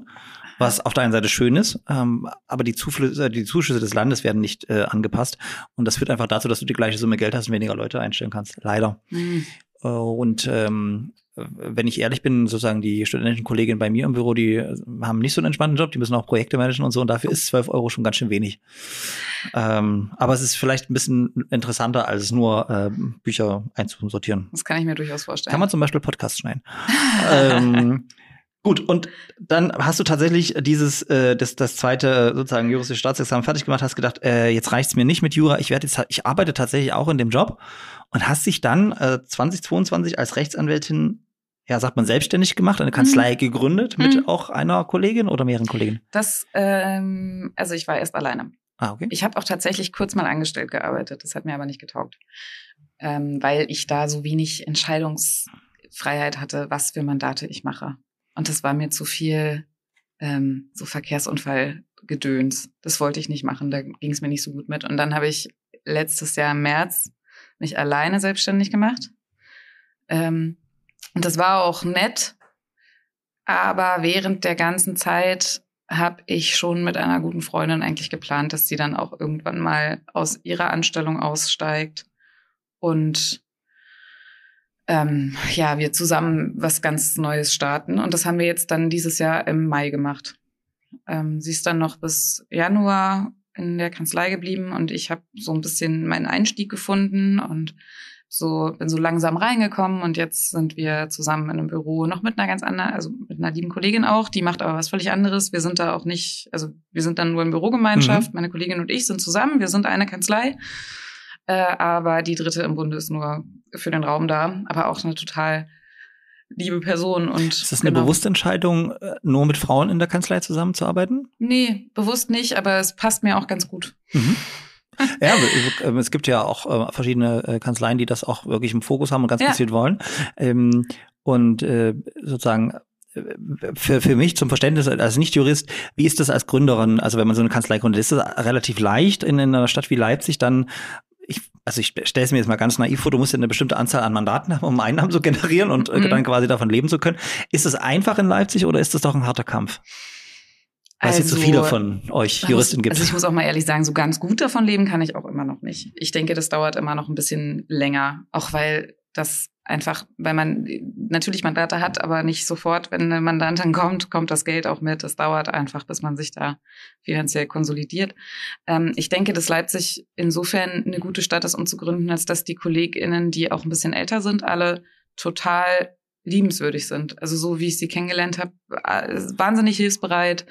Was auf der einen Seite schön ist, ähm, aber die, Zuflüsse, die Zuschüsse des Landes werden nicht äh, angepasst. Und das führt einfach dazu, dass du die gleiche Summe Geld hast und weniger Leute einstellen kannst. Leider. Hm. Äh, Und ähm, wenn ich ehrlich bin, sozusagen die studentischen Kolleginnen bei mir im Büro, die äh, haben nicht so einen entspannten Job, die müssen auch Projekte managen und so und dafür ist 12 Euro schon ganz schön wenig. Ähm, aber es ist vielleicht ein bisschen interessanter, als nur äh, Bücher einzusortieren. Das kann ich mir durchaus vorstellen. Kann man zum Beispiel Podcasts schneiden. ähm, gut, und dann hast du tatsächlich dieses, äh, das, das zweite sozusagen juristische Staatsexamen fertig gemacht, hast gedacht, äh, jetzt reicht's mir nicht mit Jura, ich werde jetzt, ich arbeite tatsächlich auch in dem Job und hast dich dann äh, 2022 als Rechtsanwältin, ja, sagt man, selbstständig gemacht, eine Kanzlei gegründet mit Mhm. auch einer Kollegin oder mehreren Kolleginnen. Das, ähm, also ich war erst alleine. Ah, okay. Ich habe auch tatsächlich kurz mal angestellt gearbeitet. Das hat mir aber nicht getaugt, ähm, weil ich da so wenig Entscheidungsfreiheit hatte, was für Mandate ich mache. Und das war mir zu viel ähm, so Verkehrsunfallgedöns. Das wollte ich nicht machen. Da ging es mir nicht so gut mit. Und dann habe ich letztes Jahr im März mich alleine selbstständig gemacht. Ähm, und das war auch nett. Aber während der ganzen Zeit habe ich schon mit einer guten Freundin eigentlich geplant, dass sie dann auch irgendwann mal aus ihrer Anstellung aussteigt und ähm, ja, wir zusammen was ganz Neues starten. Und das haben wir jetzt dann dieses Jahr im Mai gemacht. Ähm, sie ist dann noch bis Januar in der Kanzlei geblieben und ich habe so ein bisschen meinen Einstieg gefunden und so bin so langsam reingekommen und jetzt sind wir zusammen in einem Büro noch mit einer ganz anderen, also mit einer lieben Kollegin auch, die macht aber was völlig anderes. Wir sind da auch nicht, also wir sind dann nur in Bürogemeinschaft, mhm. meine Kollegin und ich sind zusammen, wir sind eine Kanzlei, äh, aber die dritte im Bunde ist nur für den Raum da, aber auch eine total liebe Person und ist das eine genau. bewusste Entscheidung, äh, nur mit Frauen in der Kanzlei zusammenzuarbeiten? Nee, bewusst nicht, aber es passt mir auch ganz gut. Mhm. Ja, ähm, es gibt ja auch äh, verschiedene äh, Kanzleien, die das auch wirklich im Fokus haben und ganz ja. gezielt wollen. Ähm, und sozusagen für, für mich zum Verständnis als Nicht-Jurist, wie ist das als Gründerin, also wenn man so eine Kanzlei gründet, ist das relativ leicht in, in einer Stadt wie Leipzig dann ich, also ich stelle es mir jetzt mal ganz naiv vor, du musst ja eine bestimmte Anzahl an Mandaten haben, um Einnahmen zu generieren und mhm. dann quasi davon leben zu können. Ist es einfach in Leipzig oder ist das doch ein harter Kampf? Weil es also, jetzt so viele von euch Juristen gibt. Also ich muss auch mal ehrlich sagen, so ganz gut davon leben kann ich auch immer noch nicht. Ich denke, das dauert immer noch ein bisschen länger, auch weil das einfach, weil man natürlich Mandate hat, aber nicht sofort, wenn eine Mandantin kommt, kommt das Geld auch mit. Es dauert einfach, bis man sich da finanziell konsolidiert. Ähm, ich denke, dass Leipzig insofern eine gute Stadt ist, um zu gründen, als dass die KollegInnen, die auch ein bisschen älter sind, alle total liebenswürdig sind. Also so wie ich sie kennengelernt habe, äh, wahnsinnig hilfsbereit,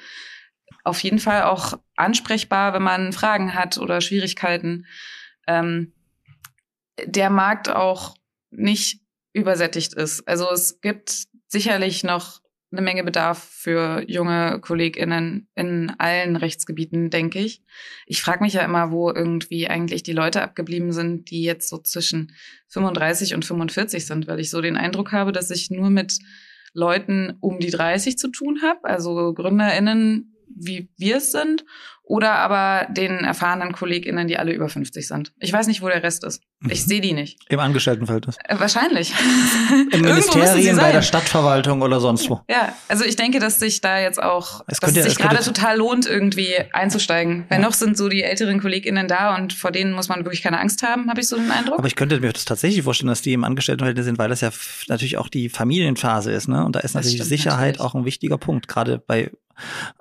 auf jeden Fall auch ansprechbar, wenn man Fragen hat oder Schwierigkeiten. Ähm, der Markt auch nicht übersättigt ist. Also es gibt sicherlich noch eine Menge Bedarf für junge KollegInnen in allen Rechtsgebieten, denke ich. Ich frage mich ja immer, wo irgendwie eigentlich die Leute abgeblieben sind, die jetzt so zwischen 35 und 45 sind, weil ich so den Eindruck habe, dass ich nur mit Leuten um die 30 zu tun habe, also GründerInnen wie wir es sind, oder aber den erfahrenen KollegInnen, die alle über 50 sind. Ich weiß nicht, wo der Rest ist. Ich mhm. sehe die nicht. Im Angestelltenverhältnis? Äh, wahrscheinlich. Im Ministerien, bei der Stadtverwaltung oder sonst wo. Ja, also ich denke, dass sich da jetzt auch, es dass es sich gerade total lohnt, irgendwie einzusteigen. Weil ja. noch sind so die älteren KollegInnen da und vor denen muss man wirklich keine Angst haben, habe ich so den Eindruck. Aber ich könnte mir das tatsächlich vorstellen, dass die im Angestelltenverhältnis sind, weil das ja natürlich auch die Familienphase ist, ne? Und da ist natürlich Sicherheit natürlich. auch ein wichtiger Punkt, gerade bei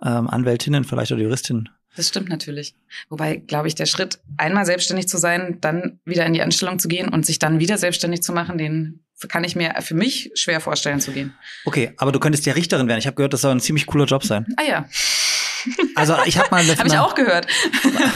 ähm, Anwältinnen vielleicht oder Juristinnen. Das stimmt natürlich. Wobei, glaube ich, der Schritt, einmal selbstständig zu sein, dann wieder in die Anstellung zu gehen und sich dann wieder selbstständig zu machen, den kann ich mir für mich schwer vorstellen zu gehen. Okay, aber du könntest ja Richterin werden. Ich habe gehört, das soll ein ziemlich cooler Job sein. Ah ja. Also ich habe mal habe ich auch gehört.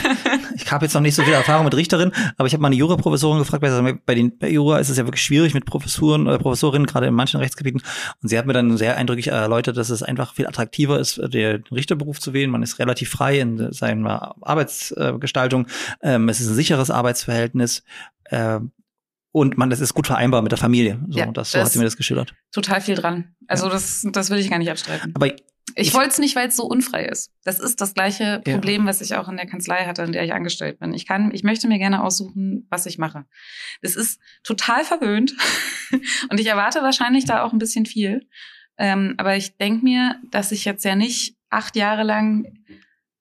ich habe jetzt noch nicht so viel Erfahrung mit Richterin, aber ich habe mal eine Jura-Professorin gefragt, weil bei den bei Jura ist es ja wirklich schwierig mit Professuren oder Professorinnen gerade in manchen Rechtsgebieten und sie hat mir dann sehr eindrücklich erläutert, dass es einfach viel attraktiver ist, den Richterberuf zu wählen. Man ist relativ frei in seiner Arbeitsgestaltung. Ähm, es ist ein sicheres Arbeitsverhältnis. Ähm, und man, das ist gut vereinbar mit der Familie. So, ja, das, so hat sie mir das geschildert. Total viel dran. Also ja. das, das will ich gar nicht abstreiten. Aber ich, wollte es nicht, weil es so unfrei ist. Das ist das gleiche ja. Problem, was ich auch in der Kanzlei hatte, in der ich angestellt bin. Ich kann, ich möchte mir gerne aussuchen, was ich mache. Es ist total verwöhnt und ich erwarte wahrscheinlich da auch ein bisschen viel. Ähm, aber ich denke mir, dass ich jetzt ja nicht acht Jahre lang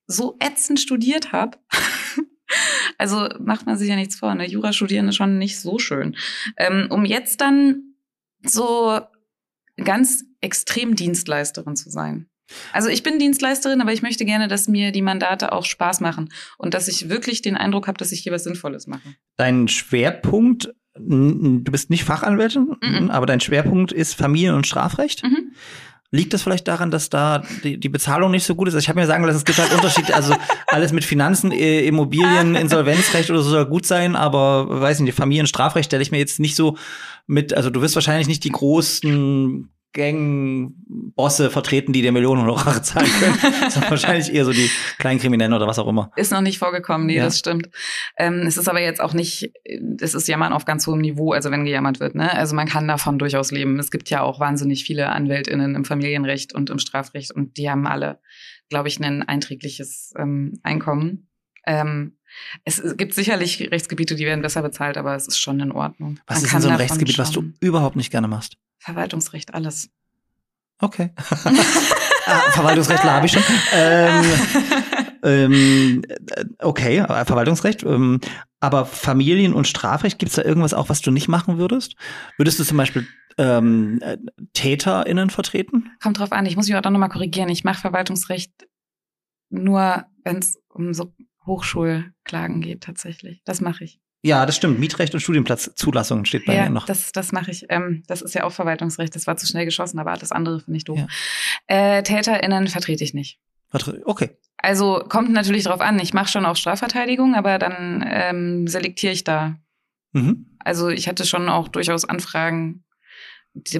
so ätzend studiert habe. also macht man sich ja nichts vor. Ne? Jura studieren ist schon nicht so schön. Ähm, um jetzt dann so ganz extrem Dienstleisterin zu sein. Also ich bin Dienstleisterin, aber ich möchte gerne, dass mir die Mandate auch Spaß machen und dass ich wirklich den Eindruck habe, dass ich hier was Sinnvolles mache. Dein Schwerpunkt, du bist nicht Fachanwältin, mhm. aber dein Schwerpunkt ist Familien- und Strafrecht. Mhm. Liegt das vielleicht daran, dass da die, die Bezahlung nicht so gut ist? Also ich habe mir sagen lassen, es gibt halt Unterschiede. Also alles mit Finanzen, Immobilien, Insolvenzrecht oder so soll gut sein, aber weiß nicht, Familienstrafrecht stelle ich mir jetzt nicht so mit. Also du wirst wahrscheinlich nicht die großen Gang-Bosse vertreten, die dir Millionen Honorare zahlen können. das sind wahrscheinlich eher so die kleinen Kriminellen oder was auch immer. Ist noch nicht vorgekommen, nee, Ja. das stimmt. Ähm, es ist aber jetzt auch nicht, es ist Jammern auf ganz hohem Niveau, also wenn gejammert wird, ne? Also man kann davon durchaus leben. Es gibt ja auch wahnsinnig viele AnwältInnen im Familienrecht und im Strafrecht und die haben alle, glaube ich, ein einträgliches ähm, Einkommen. Ähm, es gibt sicherlich Rechtsgebiete, die werden besser bezahlt, aber es ist schon in Ordnung. Was Man ist denn so ein Rechtsgebiet, was du überhaupt nicht gerne machst? Verwaltungsrecht, alles. Okay. ah, Verwaltungsrechtler habe ich schon. Ähm, ähm, äh, okay, äh, Verwaltungsrecht. Ähm, aber Familien- und Strafrecht, gibt es da irgendwas auch, was du nicht machen würdest? Würdest du zum Beispiel ähm, äh, TäterInnen vertreten? Kommt drauf an, ich muss mich auch dann nochmal korrigieren. Ich mache Verwaltungsrecht nur, wenn es um so Hochschulklagen geht, tatsächlich. Das mache ich. Ja, das stimmt. Mietrecht und Studienplatzzulassung steht bei ja, mir noch. das, das mache ich. Ähm, das ist ja auch Verwaltungsrecht. Das war zu schnell geschossen, aber alles andere finde ich doof. Ja. Äh, TäterInnen vertrete ich nicht. Okay. Also kommt natürlich drauf an. Ich mache schon auch Strafverteidigung, aber dann ähm, selektiere ich da. Mhm. Also ich hatte schon auch durchaus Anfragen,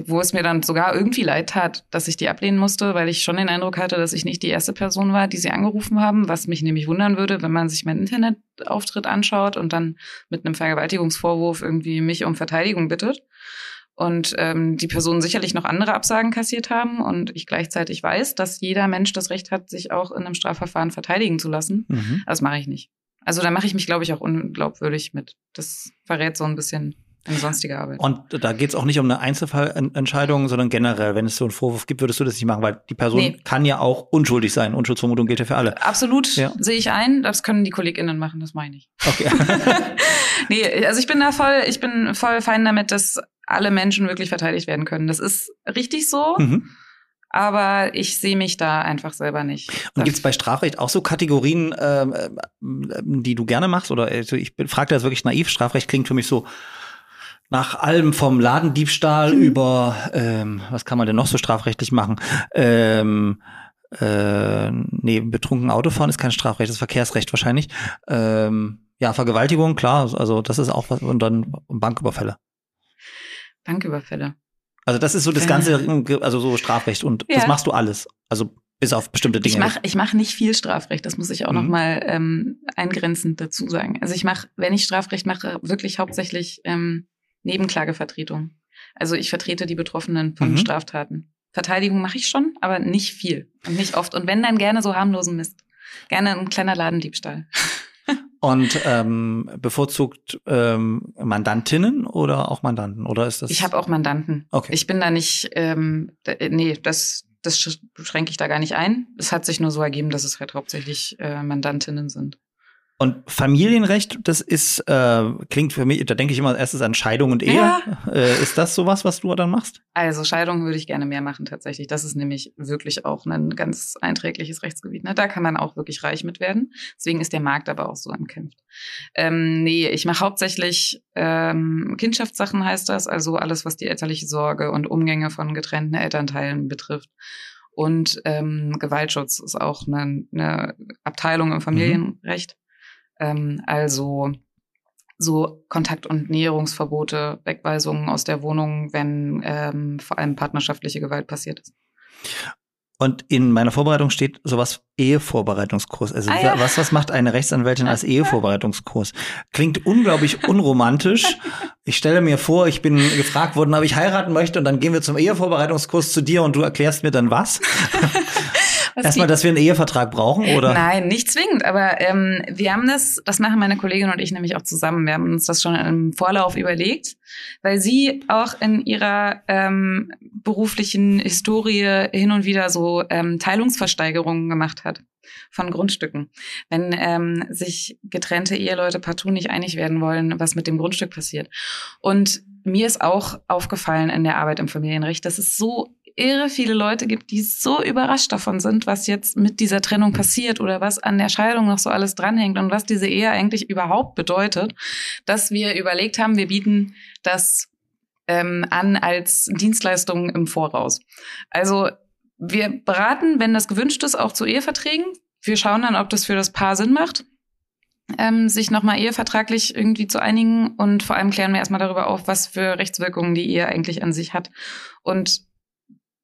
wo es mir dann sogar irgendwie leid tat, dass ich die ablehnen musste, weil ich schon den Eindruck hatte, dass ich nicht die erste Person war, die sie angerufen haben, was mich nämlich wundern würde, wenn man sich meinen Internetauftritt anschaut und dann mit einem Vergewaltigungsvorwurf irgendwie mich um Verteidigung bittet. Und ähm, die Personen sicherlich noch andere Absagen kassiert haben und ich gleichzeitig weiß, dass jeder Mensch das Recht hat, sich auch in einem Strafverfahren verteidigen zu lassen. Mhm. Das mache ich nicht. Also da mache ich mich, glaube ich, auch unglaubwürdig mit. Das verrät so ein bisschen eine sonstige Arbeit. Und da geht es auch nicht um eine Einzelfallentscheidung, sondern generell, wenn es so einen Vorwurf gibt, würdest du das nicht machen, weil die Person Nee. kann ja auch unschuldig sein. Unschuldsvermutung gilt ja für alle. Absolut Ja. sehe ich ein. Das können die KollegInnen machen, das meine ich. Okay. nee, also ich bin da voll, ich bin voll fein damit, dass alle Menschen wirklich verteidigt werden können. Das ist richtig so, mhm. aber ich sehe mich da einfach selber nicht. Und gibt es bei Strafrecht auch so Kategorien, ähm, die du gerne machst? Oder also ich frage das wirklich naiv. Strafrecht klingt für mich so nach allem vom Ladendiebstahl Mhm. über, ähm, was kann man denn noch so strafrechtlich machen? Ähm, äh, nee, betrunken Autofahren ist kein Strafrecht, das ist Verkehrsrecht wahrscheinlich. Ähm, ja, Vergewaltigung, klar, also das ist auch was, und dann Banküberfälle. Banküberfälle. Also das ist so das Ja. ganze, also so Strafrecht und das Ja. machst du alles. Also bis auf bestimmte Dinge. Ich mache ich mach nicht viel Strafrecht, das muss ich auch Mhm. noch mal ähm, eingrenzend dazu sagen. Also ich mache, wenn ich Strafrecht mache, wirklich hauptsächlich ähm, Nebenklagevertretung. Also ich vertrete die Betroffenen von Mhm. Straftaten. Verteidigung mache ich schon, aber nicht viel und nicht oft. Und wenn, dann gerne so harmlosen Mist. Gerne ein kleiner Ladendiebstahl. Und ähm, bevorzugt ähm, Mandantinnen oder auch Mandanten? Oder ist das? Ich habe auch Mandanten. Okay. Ich bin da nicht, ähm, da, nee, das, das sch- schränke ich da gar nicht ein. Es hat sich nur so ergeben, dass es halt hauptsächlich äh, Mandantinnen sind. Und Familienrecht, das ist, äh, klingt für mich, da denke ich immer als erstes an Scheidung und Ehe. Ja. Äh, ist das sowas, was du dann machst? Also Scheidung würde ich gerne mehr machen tatsächlich. Das ist nämlich wirklich auch ein ganz einträgliches Rechtsgebiet. Ne? Da kann man auch wirklich reich mit werden. Deswegen ist der Markt aber auch so umkämpft. Ähm, nee, ich mache hauptsächlich ähm, Kindschaftssachen heißt das, also alles, was die elterliche Sorge und Umgänge von getrennten Elternteilen betrifft. Und ähm, Gewaltschutz ist auch eine, eine Abteilung im Familienrecht. Ähm, also so Kontakt- und Näherungsverbote, Wegweisungen aus der Wohnung, wenn ähm, vor allem partnerschaftliche Gewalt passiert ist. Und in meiner Vorbereitung steht sowas Ehevorbereitungskurs. Also Ah, ja. was, was macht eine Rechtsanwältin als Ehevorbereitungskurs? Klingt unglaublich unromantisch. Ich stelle mir vor, ich bin gefragt worden, ob ich heiraten möchte und dann gehen wir zum Ehevorbereitungskurs zu dir und du erklärst mir dann was? Erstmal, dass wir einen Ehevertrag brauchen, oder? Nein, nicht zwingend, aber ähm, wir haben das, das machen meine Kollegin und ich nämlich auch zusammen. Wir haben uns das schon im Vorlauf überlegt, weil sie auch in ihrer ähm, beruflichen Historie hin und wieder so ähm, Teilungsversteigerungen gemacht hat von Grundstücken. Wenn ähm, sich getrennte Eheleute partout nicht einig werden wollen, was mit dem Grundstück passiert. Und mir ist auch aufgefallen in der Arbeit im Familienrecht, dass es so irre viele Leute gibt, die so überrascht davon sind, was jetzt mit dieser Trennung passiert oder was an der Scheidung noch so alles dranhängt und was diese Ehe eigentlich überhaupt bedeutet, dass wir überlegt haben, wir bieten das ähm, an als Dienstleistung im Voraus. Also wir beraten, wenn das gewünscht ist, auch zu Eheverträgen. Wir schauen dann, ob das für das Paar Sinn macht, ähm, sich nochmal ehevertraglich irgendwie zu einigen. Und vor allem klären wir erstmal darüber auf, was für Rechtswirkungen die Ehe eigentlich an sich hat. Und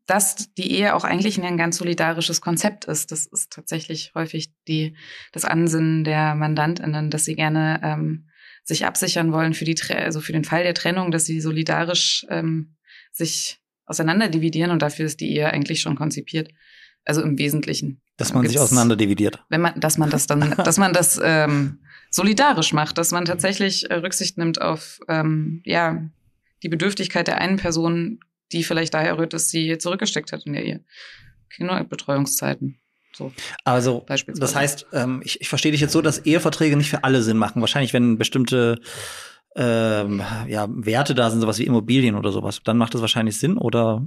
dass die Ehe auch eigentlich ein ganz solidarisches Konzept ist. Das ist tatsächlich häufig die, das Ansinnen der MandantInnen, dass sie gerne ähm, sich absichern wollen für die, also für den Fall der Trennung, dass sie solidarisch ähm, sich auseinanderdividieren und dafür ist die Ehe eigentlich schon konzipiert. Also im Wesentlichen. Dass man sich auseinanderdividiert. Wenn man, dass man das dann, dass man das ähm, solidarisch macht, dass man tatsächlich äh, Rücksicht nimmt auf ähm, ja die Bedürftigkeit der einen Person, die vielleicht daher rührt, dass sie zurückgesteckt hat in der Ehe. Kinderbetreuungszeiten. So, also, das heißt, ähm, ich, ich verstehe dich jetzt so, dass Eheverträge nicht für alle Sinn machen. Wahrscheinlich, wenn bestimmte ähm, ja, Werte da sind, sowas wie Immobilien oder sowas, dann macht das wahrscheinlich Sinn, oder?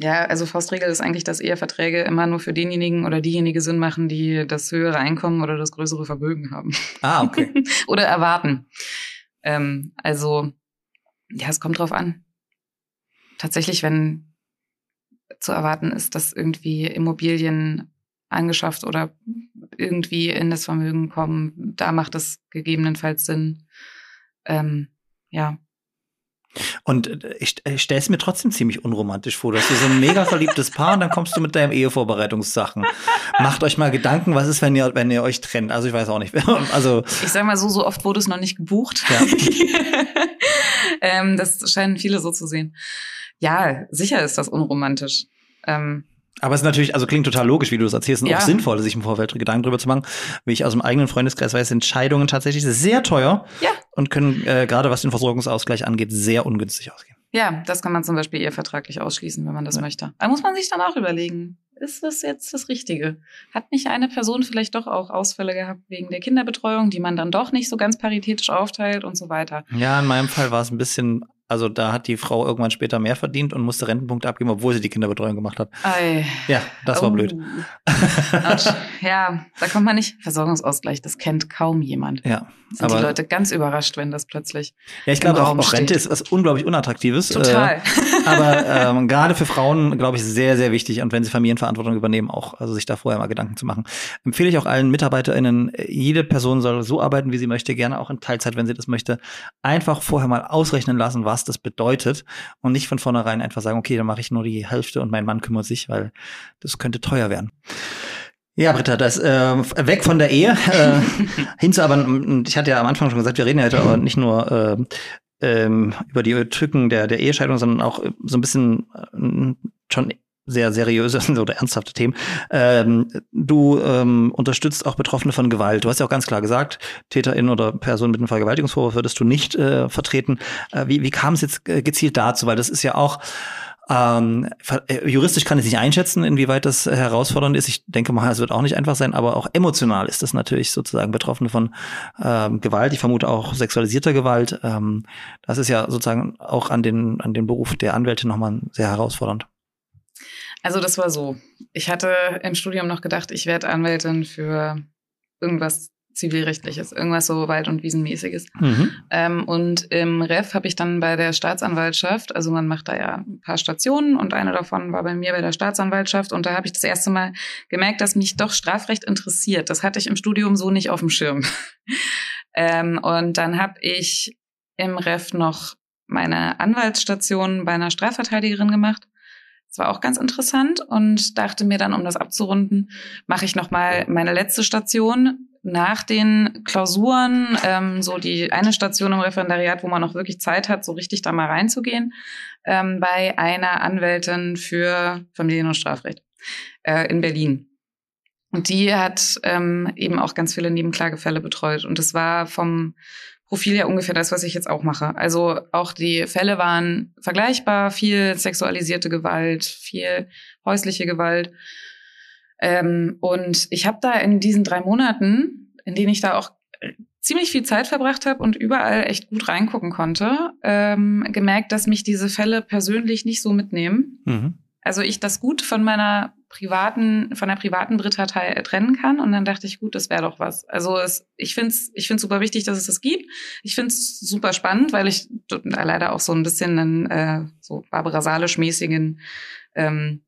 Ja, also Faustregel ist eigentlich, dass Eheverträge immer nur für denjenigen oder diejenige Sinn machen, die das höhere Einkommen oder das größere Vermögen haben. Ah, okay. oder erwarten. Ähm, also, ja, es kommt drauf an. Tatsächlich, wenn zu erwarten ist, dass irgendwie Immobilien angeschafft oder irgendwie in das Vermögen kommen, da macht es gegebenenfalls Sinn. Ähm, ja. Und äh, ich, ich stelle es mir trotzdem ziemlich unromantisch vor. Du hast so ein mega verliebtes Paar und dann kommst du mit deinem Ehevorbereitungssachen. Macht euch mal Gedanken, was ist, wenn ihr, wenn ihr euch trennt? Also ich weiß auch nicht. Also ich sag mal so, so oft wurde es noch nicht gebucht. Ja. ähm, das scheinen viele so zu sehen. Ja, sicher ist das unromantisch. Ähm, aber es ist natürlich, also klingt total logisch, wie du das erzählst, und ja. auch sinnvoll, sich im Vorfeld Gedanken drüber zu machen. Wie ich aus dem eigenen Freundeskreis weiß, Entscheidungen tatsächlich sehr teuer ja. und können äh, gerade was den Versorgungsausgleich angeht, sehr ungünstig ausgehen. Ja, das kann man zum Beispiel eher vertraglich ausschließen, wenn man das ja. möchte. Da muss man sich dann auch überlegen, ist das jetzt das Richtige? Hat nicht eine Person vielleicht doch auch Ausfälle gehabt wegen der Kinderbetreuung, die man dann doch nicht so ganz paritätisch aufteilt und so weiter? Ja, in meinem Fall war es ein bisschen also da hat die Frau irgendwann später mehr verdient und musste Rentenpunkte abgeben, obwohl sie die Kinderbetreuung gemacht hat. Ei. Ja, das war oh. blöd. ja, da kommt man nicht. Versorgungsausgleich, das kennt kaum jemand. Ja. Sind aber, die Leute ganz überrascht, wenn das plötzlich. Ja, ich glaube auch, auch Rente ist was unglaublich Unattraktives. Total. Äh, aber ähm, gerade für Frauen, glaube ich, sehr, sehr wichtig. Und wenn sie Familienverantwortung übernehmen, auch also sich da vorher mal Gedanken zu machen. Empfehle ich auch allen MitarbeiterInnen, jede Person soll so arbeiten, wie sie möchte, gerne auch in Teilzeit, wenn sie das möchte. Einfach vorher mal ausrechnen lassen, was das bedeutet. Und nicht von vornherein einfach sagen, okay, dann mache ich nur die Hälfte und mein Mann kümmert sich, weil das könnte teuer werden. Ja, Britta, das äh, weg von der Ehe äh, hin zu aber, ich hatte ja am Anfang schon gesagt, wir reden ja heute aber nicht nur äh, ähm, über die Tücken der, der Ehescheidung, sondern auch so ein bisschen äh, schon sehr seriöse oder ernsthafte Themen. Ähm, du ähm, unterstützt auch Betroffene von Gewalt. Du hast ja auch ganz klar gesagt, TäterInnen oder Personen mit einem Vergewaltigungsvorwurf würdest du nicht äh, vertreten. Äh, wie, wie kam es jetzt äh, gezielt dazu? Weil das ist ja auch ähm, äh, juristisch kann ich nicht einschätzen, inwieweit das herausfordernd ist. Ich denke mal, es wird auch nicht einfach sein, aber auch emotional ist das natürlich sozusagen Betroffene von ähm, Gewalt. Ich vermute auch sexualisierter Gewalt. Ähm, das ist ja sozusagen auch an den, an den Beruf der Anwälte nochmal sehr herausfordernd. Also das war so. Ich hatte im Studium noch gedacht, ich werde Anwältin für irgendwas zivilrechtliches, irgendwas so Wald- und Wiesenmäßiges. Mhm. Ähm, und im Ref habe ich dann bei der Staatsanwaltschaft, also man macht da ja ein paar Stationen und eine davon war bei mir bei der Staatsanwaltschaft und da habe ich das erste Mal gemerkt, dass mich doch Strafrecht interessiert. Das hatte ich im Studium so nicht auf dem Schirm. ähm, und dann habe ich im Ref noch meine Anwaltsstation bei einer Strafverteidigerin gemacht. Das war auch ganz interessant und dachte mir dann, um das abzurunden, mache ich noch mal meine letzte Station nach den Klausuren, ähm, so die eine Station im Referendariat, wo man noch wirklich Zeit hat, so richtig da mal reinzugehen, ähm, bei einer Anwältin für Familien- und Strafrecht äh, in Berlin. Und die hat ähm, eben auch ganz viele Nebenklagefälle betreut. Und das war vom Profil ja ungefähr das, was ich jetzt auch mache. Also auch die Fälle waren vergleichbar, viel sexualisierte Gewalt, viel häusliche Gewalt. Ähm, und ich habe da in diesen drei Monaten, in denen ich da auch ziemlich viel Zeit verbracht habe und überall echt gut reingucken konnte, ähm, gemerkt, dass mich diese Fälle persönlich nicht so mitnehmen. Mhm. Also ich das gut von meiner privaten, von der privaten Britta trennen kann. Und dann dachte ich, gut, das wäre doch was. Also es, ich finde es ich find's super wichtig, dass es das gibt. Ich finde es super spannend, weil ich leider auch so ein bisschen einen äh, so Barbara Salisch-mäßigen ähm,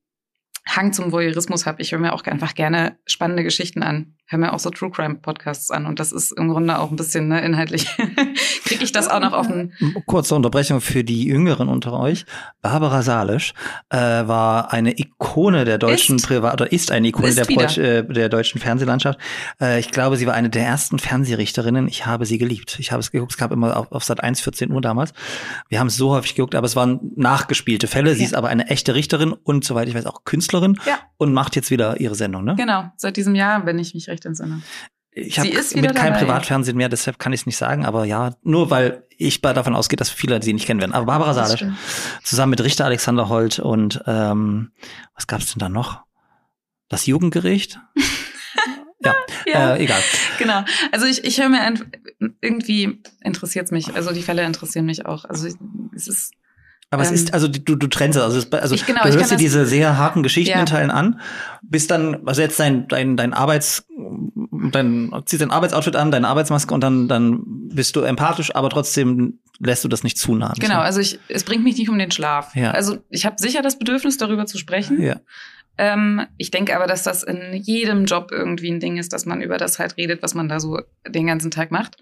Hang zum Voyeurismus habe. Ich höre mir auch einfach gerne spannende Geschichten an. höre mir auch so True Crime Podcasts an und das ist im Grunde auch ein bisschen ne, inhaltlich. Kriege ich das auch noch auf den. Kurze Unterbrechung für die Jüngeren unter euch. Barbara Salisch äh, war eine Ikone der deutschen. Privat oder ist eine Ikone Ist der. Deutsch, äh, der deutschen Fernsehlandschaft. Äh, ich glaube, sie war eine der ersten Fernsehrichterinnen. Ich habe sie geliebt. Ich habe es geguckt. Es gab immer auf, auf Sat 1 14 Uhr damals. Wir haben es so häufig geguckt, aber es waren nachgespielte Fälle. Sie Ja. ist aber eine echte Richterin und soweit ich weiß auch Künstlerin Ja. und macht jetzt wieder ihre Sendung. Ne? Genau, seit diesem Jahr, wenn ich mich recht entsinne. Ich habe mit keinem. Privatfernsehen mehr, deshalb kann ich es nicht sagen, aber ja, nur weil ich davon ausgehe, dass viele sie nicht kennen werden. Aber Barbara Salisch, zusammen mit Richter Alexander Holt und ähm, was gab's denn da noch? Das Jugendgericht? ja, Ja. Äh, egal. Genau. Also ich, ich höre mir ein, irgendwie interessiert's mich. Also die Fälle interessieren mich auch. Also ich- es ist Aber es Ähm, ist, also du, du trennst es. Also, es, also Ich- genau, du hörst dir diese sehr harten Geschichten Ja. in Teilen an, bist dann, also jetzt dein, dein, dein Arbeits, dein, ziehst dein Arbeitsoutfit an, deine Arbeitsmaske und dann, dann bist du empathisch, aber trotzdem lässt du das nicht zu nah. genau. Also ich, es bringt mich nicht um den Schlaf. Ja. Also ich habe sicher das Bedürfnis, darüber zu sprechen. Ja. Ähm, ich denke aber, dass das in jedem Job irgendwie ein Ding ist, dass man über das halt redet, was man da so den ganzen Tag macht.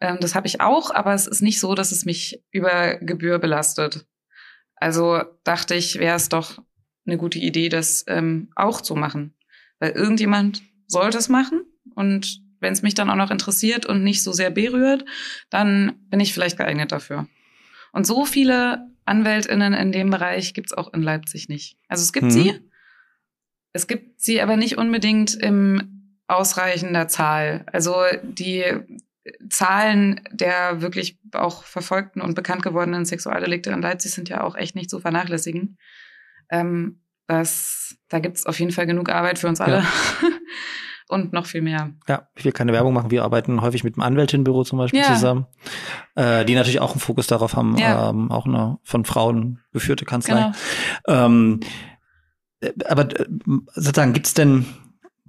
Ähm, das habe ich auch, aber es ist nicht so, dass es mich über Gebühr belastet. Also dachte ich, wäre es doch eine gute Idee, das ähm, auch zu machen. Weil irgendjemand sollte es machen und wenn es mich dann auch noch interessiert und nicht so sehr berührt, dann bin ich vielleicht geeignet dafür. Und so viele AnwältInnen in dem Bereich gibt's auch in Leipzig nicht. Also es gibt Mhm. sie, es gibt sie aber nicht unbedingt im ausreichender Zahl. Also die Zahlen der wirklich auch verfolgten und bekannt gewordenen Sexualdelikte in Leipzig sind ja auch echt nicht zu vernachlässigen. Ähm, das, da gibt's auf jeden Fall genug Arbeit für uns alle. und noch viel mehr. Ja, ich will keine Werbung machen. Wir arbeiten häufig mit einem Anwältinnenbüro zum Beispiel Ja. zusammen, äh, die natürlich auch einen Fokus darauf haben, Ja. ähm, auch eine von Frauen geführte Kanzlei. Genau. Ähm, äh, aber äh, sozusagen, gibt's denn,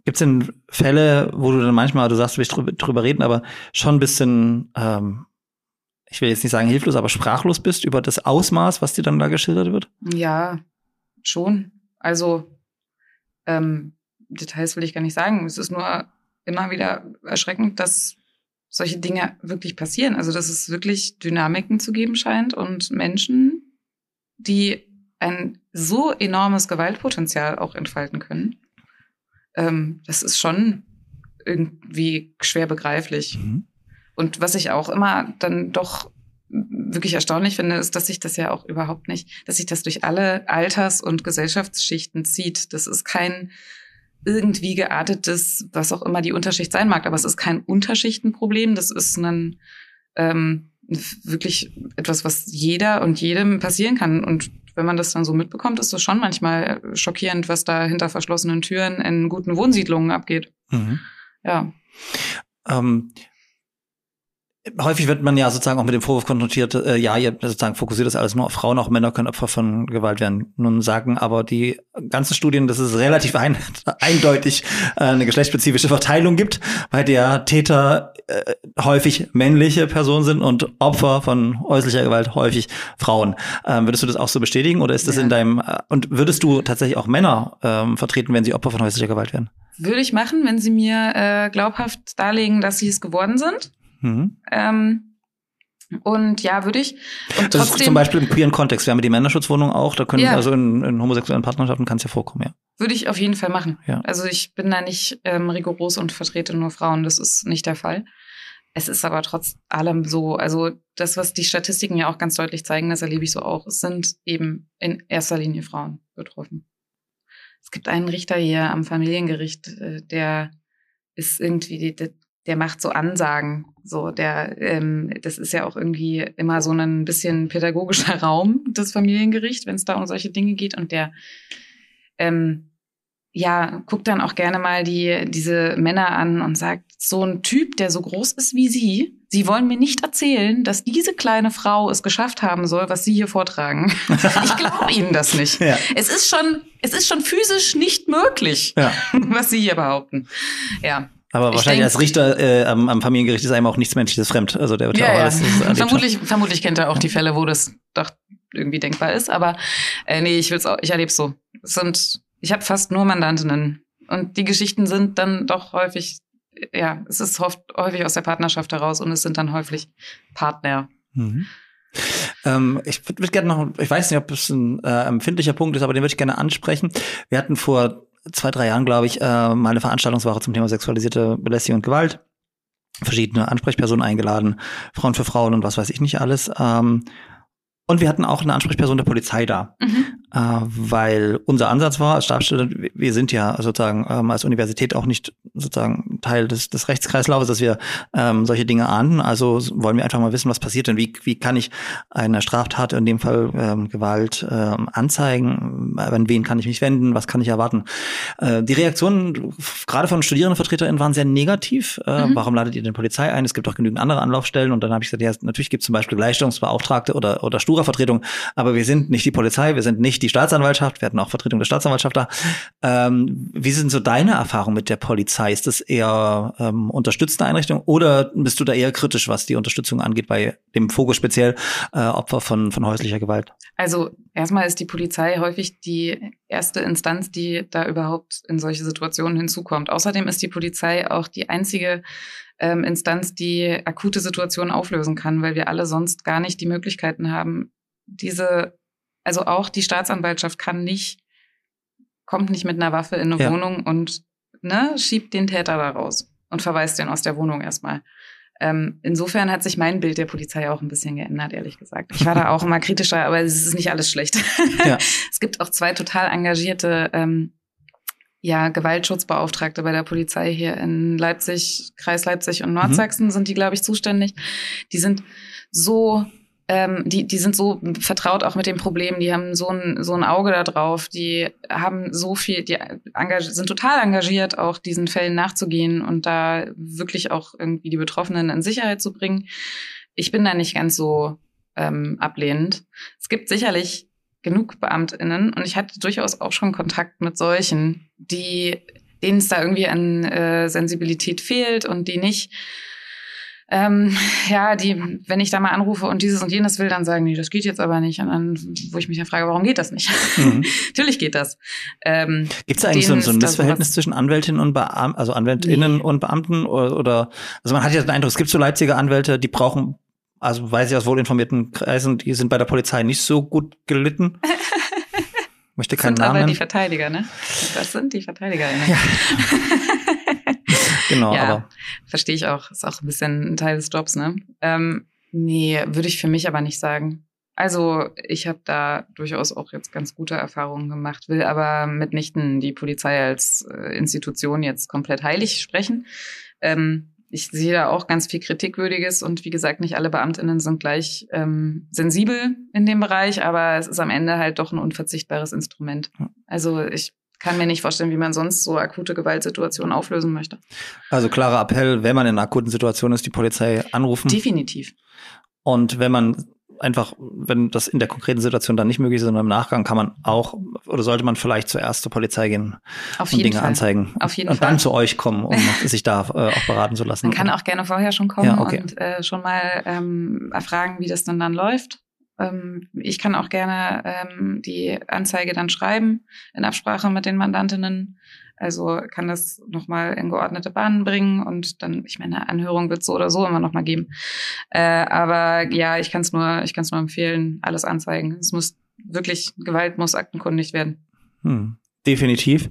gibt's denn Fälle, wo du dann manchmal, du sagst, du willst drüber, drüber reden, aber schon ein bisschen, ähm, ich will jetzt nicht sagen hilflos, aber sprachlos bist über das Ausmaß, was dir dann da geschildert wird? Ja, schon. Also ähm, Details will ich gar nicht sagen. Es ist nur immer wieder erschreckend, dass solche Dinge wirklich passieren. Also dass es wirklich Dynamiken zu geben scheint und Menschen, die ein so enormes Gewaltpotenzial auch entfalten können. Ähm, das ist schon irgendwie schwer begreiflich. Mhm. Und was ich auch immer dann doch wirklich erstaunlich finde, ist, dass sich das ja auch überhaupt nicht, dass sich das durch alle Alters- und Gesellschaftsschichten zieht. Das ist kein irgendwie geartetes, was auch immer die Unterschicht sein mag, aber es ist kein Unterschichtenproblem. Das ist ein ähm, wirklich etwas, was jeder und jedem passieren kann. Und wenn man das dann so mitbekommt, ist das schon manchmal schockierend, was da hinter verschlossenen Türen in guten Wohnsiedlungen abgeht. Mhm. Ja. Ähm, häufig wird man ja sozusagen auch mit dem Vorwurf konfrontiert, äh, ja, ihr sozusagen fokussiert das alles nur auf Frauen, auch Männer können Opfer von Gewalt werden. Nun sagen aber die ganzen Studien, dass es relativ ein, eindeutig äh, eine geschlechtsspezifische Verteilung gibt, bei der Täter äh, häufig männliche Personen sind und Opfer von häuslicher Gewalt häufig Frauen. Ähm, würdest du das auch so bestätigen oder ist das Ja. in deinem äh, und würdest du tatsächlich auch Männer ähm, vertreten, wenn sie Opfer von häuslicher Gewalt werden? Würde ich machen, wenn Sie mir äh, glaubhaft darlegen, dass Sie es geworden sind. Mhm. Ähm, und ja, würde ich. Und Das ist trotzdem zum Beispiel im queeren Kontext. Wir haben ja die Männerschutzwohnung auch. Da können Ja. also in, in homosexuellen Partnerschaften kann es ja vorkommen, ja. würde ich auf jeden Fall machen. Ja. Also ich bin da nicht ähm, rigoros und vertrete nur Frauen. Das ist nicht der Fall. Es ist aber trotz allem so, also das, was die Statistiken ja auch ganz deutlich zeigen, das erlebe ich so auch, es sind eben in erster Linie Frauen betroffen. Es gibt einen Richter hier am Familiengericht, äh, der ist irgendwie, der, macht so Ansagen. So, der, ähm, das ist ja auch irgendwie immer so ein bisschen pädagogischer Raum, das Familiengericht, wenn es da um solche Dinge geht. Und der ähm, ja, guckt dann auch gerne mal die, diese Männer an und sagt, so ein Typ, der so groß ist wie Sie, Sie wollen mir nicht erzählen, dass diese kleine Frau es geschafft haben soll, was Sie hier vortragen. Ich glaube Ihnen das nicht. Ja. Es ist schon, es ist schon physisch nicht möglich, ja. was Sie hier behaupten. Ja. Aber Ich wahrscheinlich denk- als Richter äh, am, am Familiengericht ist einem auch nichts Menschliches fremd. Also der wird ja, Ja, auch ja. alles. Vermutlich, vermutlich kennt er auch die Fälle, wo das doch irgendwie denkbar ist. Aber äh, nee, ich will's auch, ich erlebe so. Es sind, ich habe fast nur Mandantinnen. Und die Geschichten sind dann doch häufig ja, es ist oft, häufig aus der Partnerschaft heraus und es sind dann häufig Partner. Mhm. Ähm, ich würde würd gerne noch, ich weiß nicht, ob es ein äh, empfindlicher Punkt ist, aber den würde ich gerne ansprechen. Wir hatten vor zwei, drei Jahren, glaube ich, äh, mal eine Veranstaltungswoche zum Thema sexualisierte Belästigung und Gewalt. Verschiedene Ansprechpersonen eingeladen, Frauen für Frauen und was weiß ich nicht alles. Ähm, und wir hatten auch eine Ansprechperson der Polizei da, Mhm. Äh, weil unser Ansatz war als Stabsstelle, wir sind ja sozusagen ähm, als Universität auch nicht sozusagen Teil des, des Rechtskreislaufes, dass wir ähm, solche Dinge ahnden. Also wollen wir einfach mal wissen, was passiert denn, wie, wie kann ich eine Straftat, in dem Fall ähm, Gewalt, ähm, anzeigen, an wen kann ich mich wenden, was kann ich erwarten. Äh, die Reaktionen gerade von Studierendenvertreterinnen waren sehr negativ. Äh, Mhm. Warum ladet ihr denn Polizei ein? Es gibt auch genügend andere Anlaufstellen. Und dann habe ich gesagt, ja, natürlich gibt es zum Beispiel Gleichstellungsbeauftragte oder, oder Stura-Vertretung, aber wir sind nicht die Polizei, wir sind nicht die Staatsanwaltschaft, wir hatten auch Vertretung der Staatsanwaltschaft da. Ähm, wie sind so deine Erfahrungen mit der Polizei? Ist das eher ähm, unterstützende Einrichtung oder bist du da eher kritisch, was die Unterstützung angeht, bei dem Fokus speziell äh, Opfer von, von häuslicher Gewalt? Also erstmal ist die Polizei häufig die erste Instanz, die da überhaupt in solche Situationen hinzukommt. Außerdem ist die Polizei auch die einzige ähm, Instanz, die akute Situationen auflösen kann, weil wir alle sonst gar nicht die Möglichkeiten haben, diese, also auch die Staatsanwaltschaft kann nicht, kommt nicht mit einer Waffe in eine Ja. Wohnung und ne, schiebt den Täter da raus und verweist den aus der Wohnung erstmal. Ähm, insofern hat sich mein Bild der Polizei auch ein bisschen geändert, ehrlich gesagt. Ich war da auch immer kritischer, aber es ist nicht alles schlecht. Ja. Es gibt auch zwei total engagierte ähm, ja, Gewaltschutzbeauftragte bei der Polizei hier in Leipzig, Kreis Leipzig und Nordsachsen sind die, glaube ich, zuständig. Die sind so ähm, die, die sind so vertraut auch mit dem Problem, die haben so ein, so ein Auge da drauf, die haben so viel, die sind total engagiert, auch diesen Fällen nachzugehen und da wirklich auch irgendwie die Betroffenen in Sicherheit zu bringen. Ich bin da nicht ganz so ähm, ablehnend. Es gibt sicherlich genug BeamtInnen und ich hatte durchaus auch schon Kontakt mit solchen, die, denen es da irgendwie an äh, Sensibilität fehlt und die nicht ähm, ja, die, wenn ich da mal anrufe und dieses und jenes will, dann sagen die, das geht jetzt aber nicht. Und dann, wo ich mich dann frage, warum geht das nicht? Mhm. Natürlich geht das. Ähm, Gibt es eigentlich so, ein- so ein Missverhältnis zwischen Anwältinnen und Beamten, also AnwältInnen Nee. und Beamten oder, oder also man hat ja den Eindruck, es gibt so Leipziger Anwälte, die brauchen, also weiß ich aus wohlinformierten Kreisen, die sind bei der Polizei nicht so gut gelitten. Möchte das keinen sind aber Namen die nennen. Verteidiger, ne? Das sind die VerteidigerInnen. Ja. Genau, Ja. aber Verstehe ich auch. Ist auch ein bisschen ein Teil des Jobs, ne? Ähm, nee, würde ich für mich aber nicht sagen. Also ich habe da durchaus auch jetzt ganz gute Erfahrungen gemacht, will aber mitnichten die Polizei als äh, Institution jetzt komplett heilig sprechen. Ähm, ich sehe da auch ganz viel Kritikwürdiges und wie gesagt, nicht alle Beamtinnen sind gleich ähm, sensibel in dem Bereich, aber es ist am Ende halt doch ein unverzichtbares Instrument. Also ich kann mir nicht vorstellen, wie man sonst so akute Gewaltsituationen auflösen möchte. also klarer Appell, wenn man in einer akuten Situation ist, die Polizei anrufen. Definitiv. Und wenn man einfach, wenn das in der konkreten Situation dann nicht möglich ist, sondern im Nachgang kann man auch oder sollte man vielleicht zuerst zur Polizei gehen Auf und Dinge Fall. anzeigen Auf jeden und Fall. dann zu euch kommen, um sich da äh, auch beraten zu lassen. Man kann auch gerne vorher schon kommen Ja, okay. und äh, schon mal ähm, erfragen, wie das dann dann läuft. Ähm, ich kann auch gerne ähm, die Anzeige dann schreiben in Absprache mit den Mandantinnen. Also kann das nochmal in geordnete Bahnen bringen und dann, ich meine, Anhörung wird so oder so immer nochmal geben. Äh, aber ja, ich kann es nur, ich kann es nur empfehlen, alles anzeigen. Es muss wirklich, Gewalt muss aktenkundig werden. Hm, definitiv.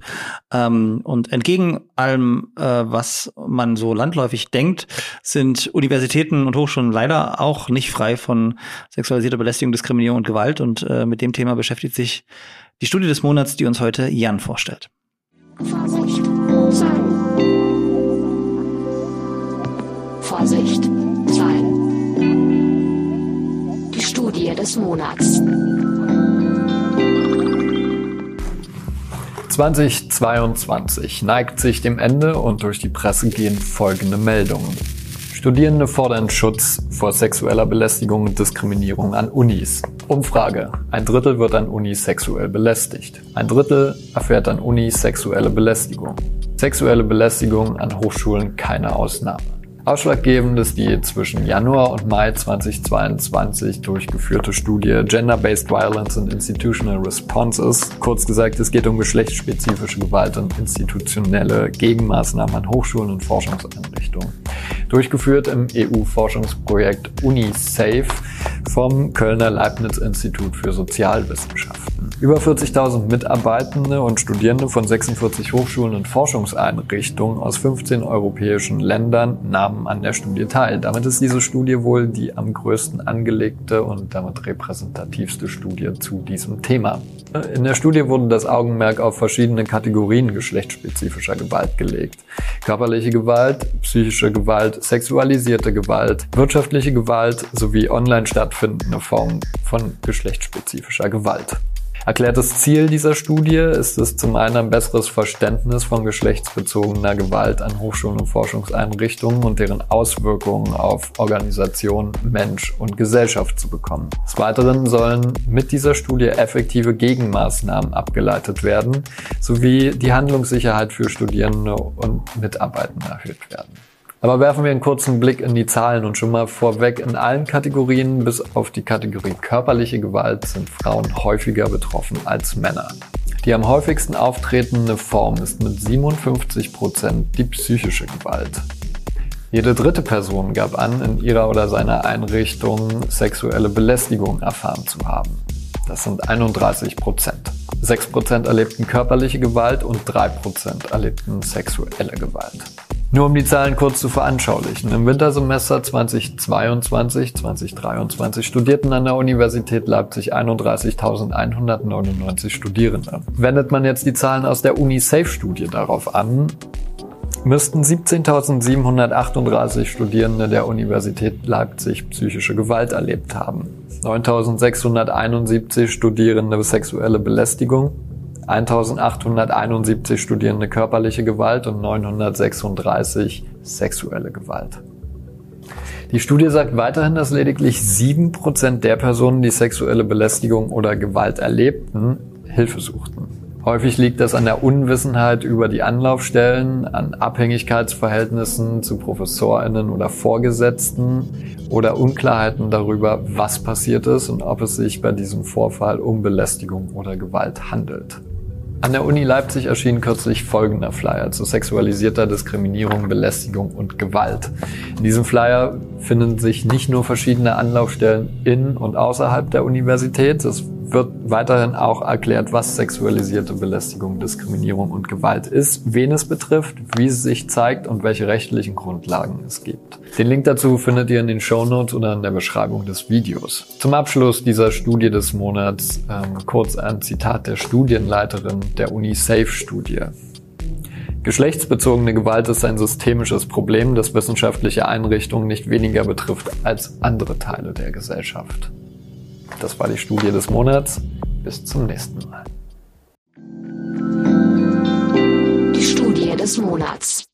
Ähm, und entgegen allem, äh, was man so landläufig denkt, sind Universitäten und Hochschulen leider auch nicht frei von sexualisierter Belästigung, Diskriminierung und Gewalt. Und äh, mit dem Thema beschäftigt sich die Studie des Monats, die uns heute Jan vorstellt. Vorsicht. Vorsicht. Sein. Die Studie des Monats. 2022 neigt sich dem Ende und durch die Presse gehen folgende Meldungen. Studierende fordern Schutz vor sexueller Belästigung und Diskriminierung an Unis. Umfrage. Ein Drittel wird an Unis sexuell belästigt. Ein Drittel erfährt an Unis sexuelle Belästigung. Sexuelle Belästigung an Hochschulen keine Ausnahme. Ausschlaggebend ist die zwischen Januar und Mai 2022 durchgeführte Studie Gender-Based Violence and Institutional Responses. Kurz gesagt, es geht um geschlechtsspezifische Gewalt und institutionelle Gegenmaßnahmen an Hochschulen und Forschungseinrichtungen. Durchgeführt im EU-Forschungsprojekt UniSafe vom Kölner Leibniz-Institut für Sozialwissenschaften. Über 40.000 Mitarbeitende und Studierende von 46 Hochschulen und Forschungseinrichtungen aus 15 europäischen Ländern nahmen an der Studie teil. Damit ist diese Studie wohl die am größten angelegte und damit repräsentativste Studie zu diesem Thema. In der Studie wurde das Augenmerk auf verschiedene Kategorien geschlechtsspezifischer Gewalt gelegt. Körperliche Gewalt, psychische Gewalt, sexualisierte Gewalt, wirtschaftliche Gewalt sowie online stattfindende Formen von geschlechtsspezifischer Gewalt. Erklärtes Ziel dieser Studie ist es zum einen ein besseres Verständnis von geschlechtsbezogener Gewalt an Hochschulen und Forschungseinrichtungen und deren Auswirkungen auf Organisation, Mensch und Gesellschaft zu bekommen. Des Weiteren sollen mit dieser Studie effektive Gegenmaßnahmen abgeleitet werden, sowie die Handlungssicherheit für Studierende und Mitarbeitende erhöht werden. Aber werfen wir einen kurzen Blick in die Zahlen und schon mal vorweg, in allen Kategorien bis auf die Kategorie körperliche Gewalt sind Frauen häufiger betroffen als Männer. Die am häufigsten auftretende Form ist mit 57 Prozent die psychische Gewalt. Jede dritte Person gab an, in ihrer oder seiner Einrichtung sexuelle Belästigung erfahren zu haben. Das sind 31 Prozent. 6 Prozent erlebten körperliche Gewalt und 3 Prozent erlebten sexuelle Gewalt. Nur um die Zahlen kurz zu veranschaulichen. Im Wintersemester 2022, 2023 studierten an der Universität Leipzig 31.199 Studierende. Wendet man jetzt die Zahlen aus der Uni-Safe-Studie darauf an, müssten 17.738 Studierende der Universität Leipzig psychische Gewalt erlebt haben. 9.671 Studierende sexuelle Belästigung, 1871 Studierende körperliche Gewalt und 936 sexuelle Gewalt. Die Studie sagt weiterhin, dass lediglich 7% der Personen, die sexuelle Belästigung oder Gewalt erlebten, Hilfe suchten. Häufig liegt das an der Unwissenheit über die Anlaufstellen, an Abhängigkeitsverhältnissen zu Professorinnen oder Vorgesetzten oder Unklarheiten darüber, was passiert ist und ob es sich bei diesem Vorfall um Belästigung oder Gewalt handelt. An der Uni Leipzig erschien kürzlich folgender Flyer zu sexualisierter Diskriminierung, Belästigung und Gewalt. In diesem Flyer finden sich nicht nur verschiedene Anlaufstellen in und außerhalb der Universität, es wird weiterhin auch erklärt, was sexualisierte Belästigung, Diskriminierung und Gewalt ist, wen es betrifft, wie es sich zeigt und welche rechtlichen Grundlagen es gibt. Den Link dazu findet ihr in den Show Notes oder in der Beschreibung des Videos. Zum Abschluss dieser Studie des Monats ähm, kurz ein Zitat der Studienleiterin der Uni Safe Studie. Geschlechtsbezogene Gewalt ist ein systemisches Problem, das wissenschaftliche Einrichtungen nicht weniger betrifft als andere Teile der Gesellschaft. Das war die Studie des Monats. Bis zum nächsten Mal. Die Studie des Monats.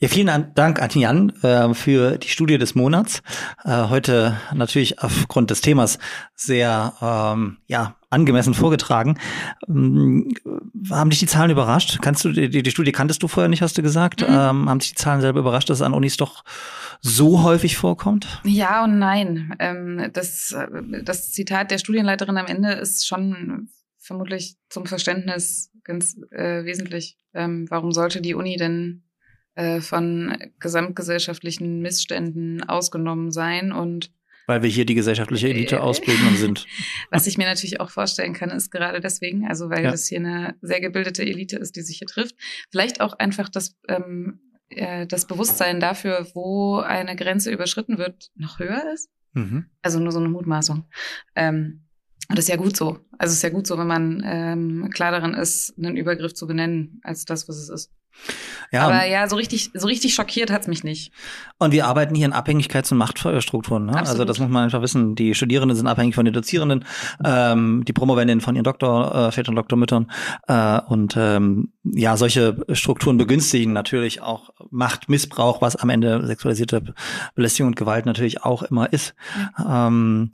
Ja, vielen Dank an Jan äh, für die Studie des Monats. Äh, heute natürlich aufgrund des Themas sehr ähm, ja, angemessen vorgetragen. Ähm, haben dich die Zahlen überrascht? Kannst du die, die Studie kanntest du vorher nicht, hast du gesagt? Mhm. Ähm, haben dich die Zahlen selber überrascht, dass es an Unis doch so häufig vorkommt? Ja und nein. Ähm, das, das Zitat der Studienleiterin am Ende ist schon vermutlich zum Verständnis ganz äh, wesentlich. Ähm, warum sollte die Uni denn äh, von gesamtgesellschaftlichen Missständen ausgenommen sein und weil wir hier die gesellschaftliche Elite äh, ausbilden und sind. Was ich mir natürlich auch vorstellen kann, ist gerade deswegen, also weil ja. das hier eine sehr gebildete Elite ist, die sich hier trifft, vielleicht auch einfach das, ähm, äh, das Bewusstsein dafür, wo eine Grenze überschritten wird, noch höher ist. Mhm. Also nur so eine Mutmaßung. Ähm, und das ist ja gut so. Also es ist ja gut so, wenn man ähm, klar darin ist, einen Übergriff zu benennen, als das, was es ist. Ja, Aber ja, so richtig, so richtig schockiert hat's mich nicht. Und wir arbeiten hier in Abhängigkeits- und Machtstrukturen. Ne? Also das muss man einfach wissen. Die Studierenden sind abhängig von den Dozierenden, ähm, die Promovendinnen von ihren Doktor, äh, Vätern, Doktormüttern. Äh, und ähm, ja, solche Strukturen begünstigen natürlich auch Machtmissbrauch, was am Ende sexualisierte Belästigung und Gewalt natürlich auch immer ist. Ja. Ähm,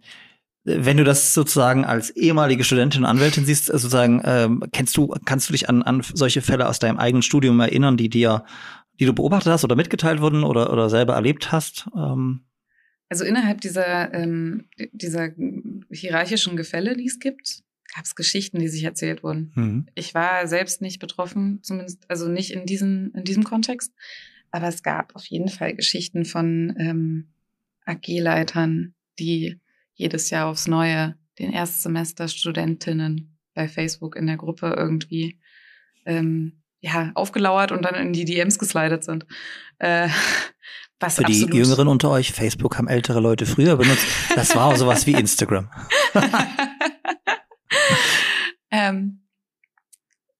wenn du das sozusagen als ehemalige Studentin und Anwältin siehst, äh, sozusagen, ähm, kennst du, kannst du dich an, an solche Fälle aus deinem eigenen Studium erinnern, die dir die du beobachtet hast oder mitgeteilt wurden oder, oder selber erlebt hast? Ähm Also innerhalb dieser, ähm, dieser hierarchischen Gefälle, die es gibt, gab es Geschichten, die sich erzählt wurden. mhm. Ich war selbst nicht betroffen, zumindest, also nicht in diesem, in diesem Kontext. Aber es gab auf jeden Fall Geschichten von ähm, AG-Leitern, die jedes Jahr aufs Neue den Erstsemester-Studentinnen bei Facebook in der Gruppe irgendwie ähm, ja, aufgelauert und dann in die DMs geslidet sind. Äh, was Für die Jüngeren unter euch, Facebook haben ältere Leute früher benutzt. Das war sowas wie Instagram. ähm,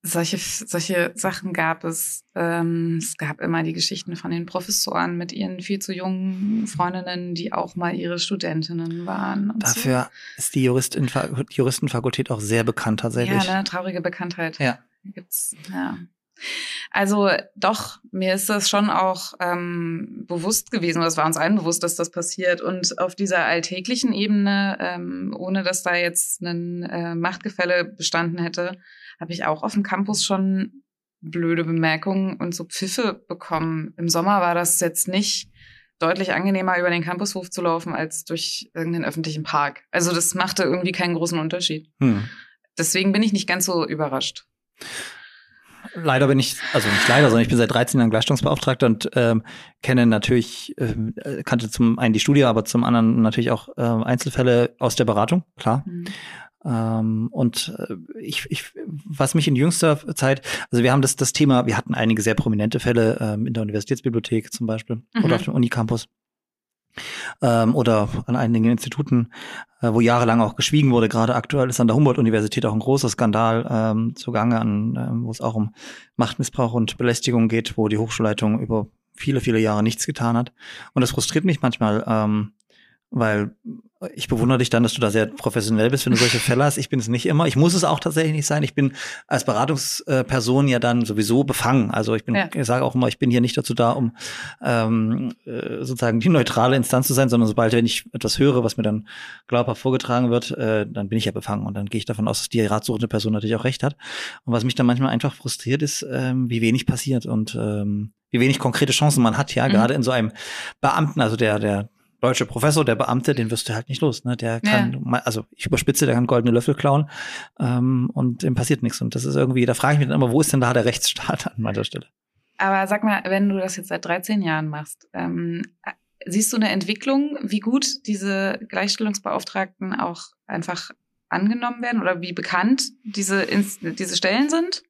solche, solche Sachen gab es. Ähm, es gab immer die Geschichten von den Professoren mit ihren viel zu jungen Freundinnen, die auch mal ihre Studentinnen waren. Dafür ist die Juristin, Juristenfakultät auch sehr bekannt so. tatsächlich. Ja, eine traurige Bekanntheit. Ja. Gibt's, ja. Also doch, mir ist das schon auch ähm, bewusst gewesen, oder es war uns allen bewusst, dass das passiert. Und auf dieser alltäglichen Ebene, ähm, ohne dass da jetzt ein äh, Machtgefälle bestanden hätte, habe ich auch auf dem Campus schon blöde Bemerkungen und so Pfiffe bekommen. Im Sommer war das jetzt nicht deutlich angenehmer, über den Campushof zu laufen, als durch irgendeinen öffentlichen Park. Also das machte irgendwie keinen großen Unterschied. Hm. Deswegen bin ich nicht ganz so überrascht. Leider bin ich, also nicht leider, sondern ich bin seit 13 Jahren Gleichstellungsbeauftragter und ähm, kenne natürlich, ähm, äh, kannte zum einen die Studie, aber zum anderen natürlich auch äh, Einzelfälle aus der Beratung, klar. Mhm. Ähm, und äh, ich, ich, was mich in jüngster Zeit, also wir haben das, das Thema, wir hatten einige sehr prominente Fälle ähm, in der Universitätsbibliothek zum Beispiel Mhm. oder auf dem Unicampus ähm, oder an einigen Instituten, äh, wo jahrelang auch geschwiegen wurde. Gerade aktuell ist an der Humboldt-Universität auch ein großer Skandal ähm, zugange, an, ähm, wo es auch um Machtmissbrauch und Belästigung geht, wo die Hochschulleitung über viele, viele Jahre nichts getan hat. Und das frustriert mich manchmal, ähm, weil ich bewundere dich dann, dass du da sehr professionell bist, wenn du solche Fälle hast. Ich bin es nicht immer. Ich muss es auch tatsächlich nicht sein. Ich bin als Beratungsperson ja dann sowieso befangen. Also ich bin, Ja. ich sage auch immer, ich bin hier nicht dazu da, um ähm, äh, sozusagen die neutrale Instanz zu sein, sondern sobald wenn ich etwas höre, was mir dann glaubhaft vorgetragen wird, äh, dann bin ich ja befangen und dann gehe ich davon aus, dass die ratsuchende Person natürlich auch recht hat. Und was mich dann manchmal einfach frustriert, ist, ähm, wie wenig passiert und ähm, wie wenig konkrete Chancen man hat, ja, Mhm. gerade in so einem Beamten, also der, der deutsche Professor, der Beamte, den wirst du halt nicht los. Ne? Der kann, mal- also ich überspitze, der kann goldene Löffel klauen ähm, und dem passiert nichts. Und das ist irgendwie, da frage ich mich dann immer, wo ist denn da der Rechtsstaat an mancher Stelle? Aber sag mal, wenn du das jetzt seit 13 Jahren machst, ähm, siehst du eine Entwicklung, wie gut diese Gleichstellungsbeauftragten auch einfach angenommen werden oder wie bekannt diese, diese Stellen sind?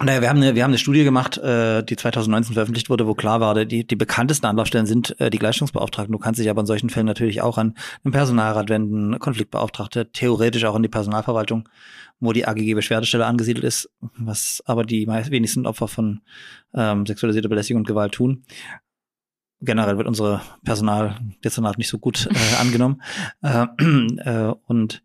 Naja, wir haben eine, wir haben eine Studie gemacht, äh, die 2019 veröffentlicht wurde, wo klar war, die, die bekanntesten Anlaufstellen sind äh, die Gleichstellungsbeauftragten. Du kannst dich aber in solchen Fällen natürlich auch an einen Personalrat wenden, Konfliktbeauftragte, theoretisch auch an die Personalverwaltung, wo die AGG-Beschwerdestelle angesiedelt ist, was aber die meist wenigsten Opfer von ähm, sexualisierter Belästigung und Gewalt tun. Generell wird unsere Personaldezernat nicht so gut äh, angenommen. Äh, äh, und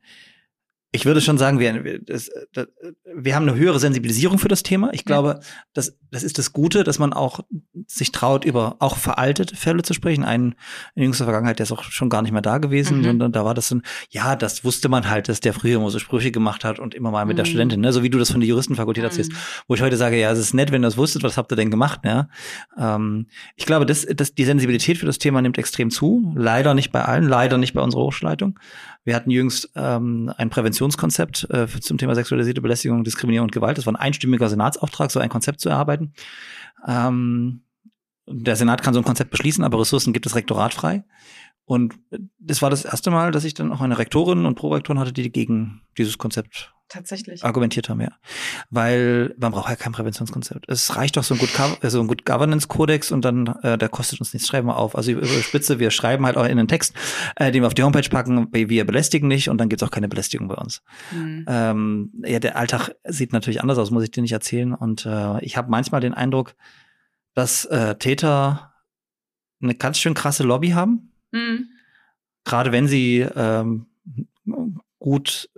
ich würde schon sagen, wir, das, das, wir haben eine höhere Sensibilisierung für das Thema. Ich glaube, das, das ist das Gute, dass man auch sich traut, über auch veraltete Fälle zu sprechen. Einen in jüngster Vergangenheit, der ist auch schon gar nicht mehr da gewesen, Mhm. sondern da war das dann, ja, das wusste man halt, dass der früher immer so Sprüche gemacht hat und immer mal mit der Mhm. Studentin, ne? so wie du das von der Juristenfakultät erzählst, wo ich heute sage, ja, es ist nett, wenn ihr das wusstet, was habt ihr denn gemacht, ja? Ähm, ich glaube, das, das, die Sensibilität für das Thema nimmt extrem zu. Leider nicht bei allen, leider nicht bei unserer Hochschulleitung. Wir hatten jüngst ähm, ein Präventionskonzept äh, zum Thema sexualisierte Belästigung, Diskriminierung und Gewalt. Das war ein einstimmiger Senatsauftrag, so ein Konzept zu erarbeiten. Ähm, der Senat kann so ein Konzept beschließen, aber Ressourcen gibt das Rektorat frei. Und das war das erste Mal, dass ich dann auch eine Rektorin und Prorektorin hatte, die gegen dieses Konzept Tatsächlich. argumentiert haben, ja. Weil man braucht ja kein Präventionskonzept. Es reicht doch so ein Good, Gov- äh, ein Good Governance Kodex und dann, äh, der kostet uns nichts, schreiben wir auf. Also über Spitze, wir schreiben halt auch in den Text, äh, den wir auf die Homepage packen, wir belästigen nicht und dann gibt's auch keine Belästigung bei uns. Hm. Ähm, ja, der Alltag sieht natürlich anders aus, muss ich dir nicht erzählen. Und äh, ich habe manchmal den Eindruck, dass äh, Täter eine ganz schön krasse Lobby haben Hm. gerade wenn sie ähm, gut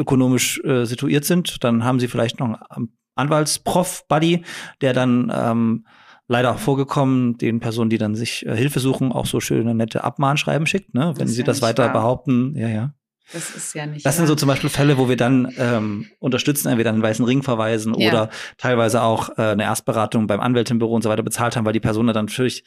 ökonomisch äh, situiert sind, dann haben sie vielleicht noch einen Anwaltsprof-Buddy, der dann ähm, leider auch vorgekommen, den Personen, die dann sich äh, Hilfe suchen, auch so schöne nette Abmahnschreiben schickt, ne? wenn sie ja das weiter wahr. behaupten, ja, ja. Das ist ja nicht. Das sind so zum Beispiel Fälle, wo wir dann ähm, unterstützen, entweder einen weißen Ring verweisen Ja. oder teilweise auch äh, eine Erstberatung beim Anwältinbüro und so weiter bezahlt haben, weil die Person dann natürlich,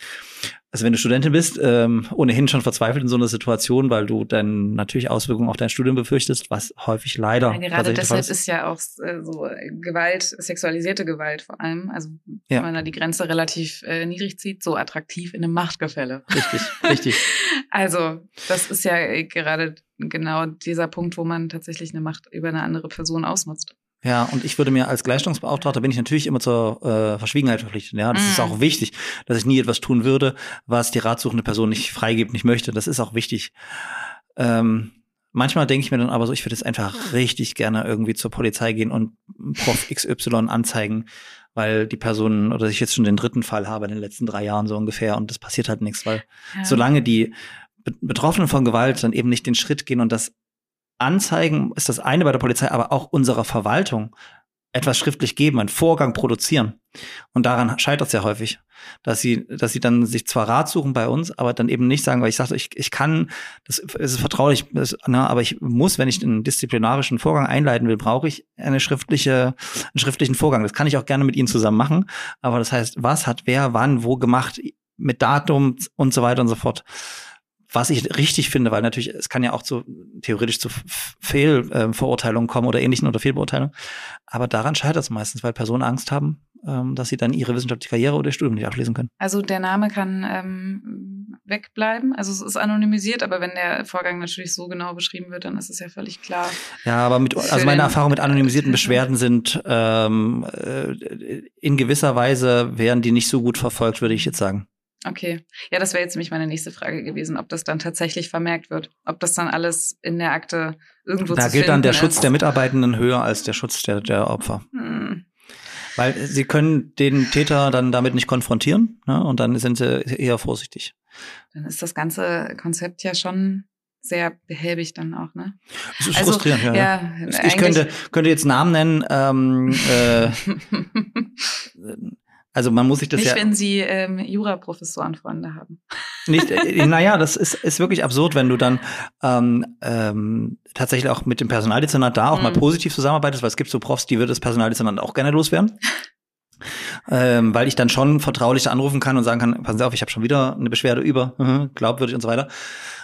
also wenn du Studentin bist, ähm, ohnehin schon verzweifelt in so einer Situation, weil du dann natürlich Auswirkungen auf dein Studium befürchtest, was häufig leider Ja, gerade deshalb ist ja auch äh, so äh, Gewalt, sexualisierte Gewalt vor allem, also Ja. wenn man da die Grenze relativ äh, niedrig zieht, so attraktiv in einem Machtgefälle. Richtig, richtig. Also, das ist ja äh, gerade genau dieser Punkt, wo man tatsächlich eine Macht über eine andere Person ausnutzt. Ja, und ich würde mir als Gleichstellungsbeauftragter bin ich natürlich immer zur äh, Verschwiegenheit verpflichtet. Ja, das ist Mm. auch wichtig, dass ich nie etwas tun würde, was die ratsuchende Person nicht freigibt, nicht möchte. Das ist auch wichtig. Ähm, manchmal denke ich mir dann aber so, ich würde jetzt einfach richtig gerne irgendwie zur Polizei gehen und Prof XY anzeigen, weil die Person oder ich jetzt schon den dritten Fall habe in den letzten drei Jahren so ungefähr und das passiert halt nichts, weil Ja. solange die Be- Betroffenen von Gewalt dann eben nicht den Schritt gehen und das anzeigen, ist das eine bei der Polizei, aber auch unserer Verwaltung etwas schriftlich geben, einen Vorgang produzieren. Und daran scheitert es ja häufig, dass sie, dass sie dann sich zwar Rat suchen bei uns, aber dann eben nicht sagen, weil ich sagte, ich, ich kann, das ist vertraulich, das, na, aber ich muss, wenn ich einen disziplinarischen Vorgang einleiten will, brauche ich eine schriftliche, einen schriftlichen Vorgang. Das kann ich auch gerne mit Ihnen zusammen machen. Aber das heißt, was hat wer, wann, wo gemacht, mit Datum und so weiter und so fort was ich richtig finde, weil natürlich, es kann ja auch zu theoretisch zu Fehlverurteilungen kommen oder ähnlichen oder Fehlbeurteilungen. Aber daran scheitert es meistens, weil Personen Angst haben, ähm, dass sie dann ihre wissenschaftliche Karriere oder ihr Studium nicht abschließen können. Also der Name kann ähm, wegbleiben. Also es ist anonymisiert, aber wenn der Vorgang natürlich so genau beschrieben wird, dann ist es ja völlig klar. Ja, aber mit, also meine Erfahrung mit anonymisierten Beschwerden sind ähm, äh, in gewisser Weise werden die nicht so gut verfolgt, würde ich jetzt sagen. Okay. Ja, das wäre jetzt nämlich meine nächste Frage gewesen, ob das dann tatsächlich vermerkt wird. Ob das dann alles in der Akte irgendwo Da zu gilt dann der finden Schutz ist. der Mitarbeitenden höher als der Schutz der, der Opfer. Hm. Weil sie können den Täter dann damit nicht konfrontieren ne? und dann sind sie eher vorsichtig. Dann ist das ganze Konzept ja schon sehr behäbig dann auch, ne? Das ist Also, frustrierend, ja. ja. Ja, Ich könnte, könnte jetzt Namen nennen. Ähm, äh, also man muss sich das Nicht, ja wenn Sie ähm, Juraprofessorenfreunde haben. nicht. Äh, naja, das ist, ist wirklich absurd, wenn du dann ähm, ähm, tatsächlich auch mit dem Personaldezernat da auch mal Mhm. positiv zusammenarbeitest, weil es gibt so Profs, die wird das Personaldezernat auch gerne loswerden. ähm, weil ich dann schon vertraulich anrufen kann und sagen kann, passen Sie auf, ich habe schon wieder eine Beschwerde über, mhm, glaubwürdig und so weiter.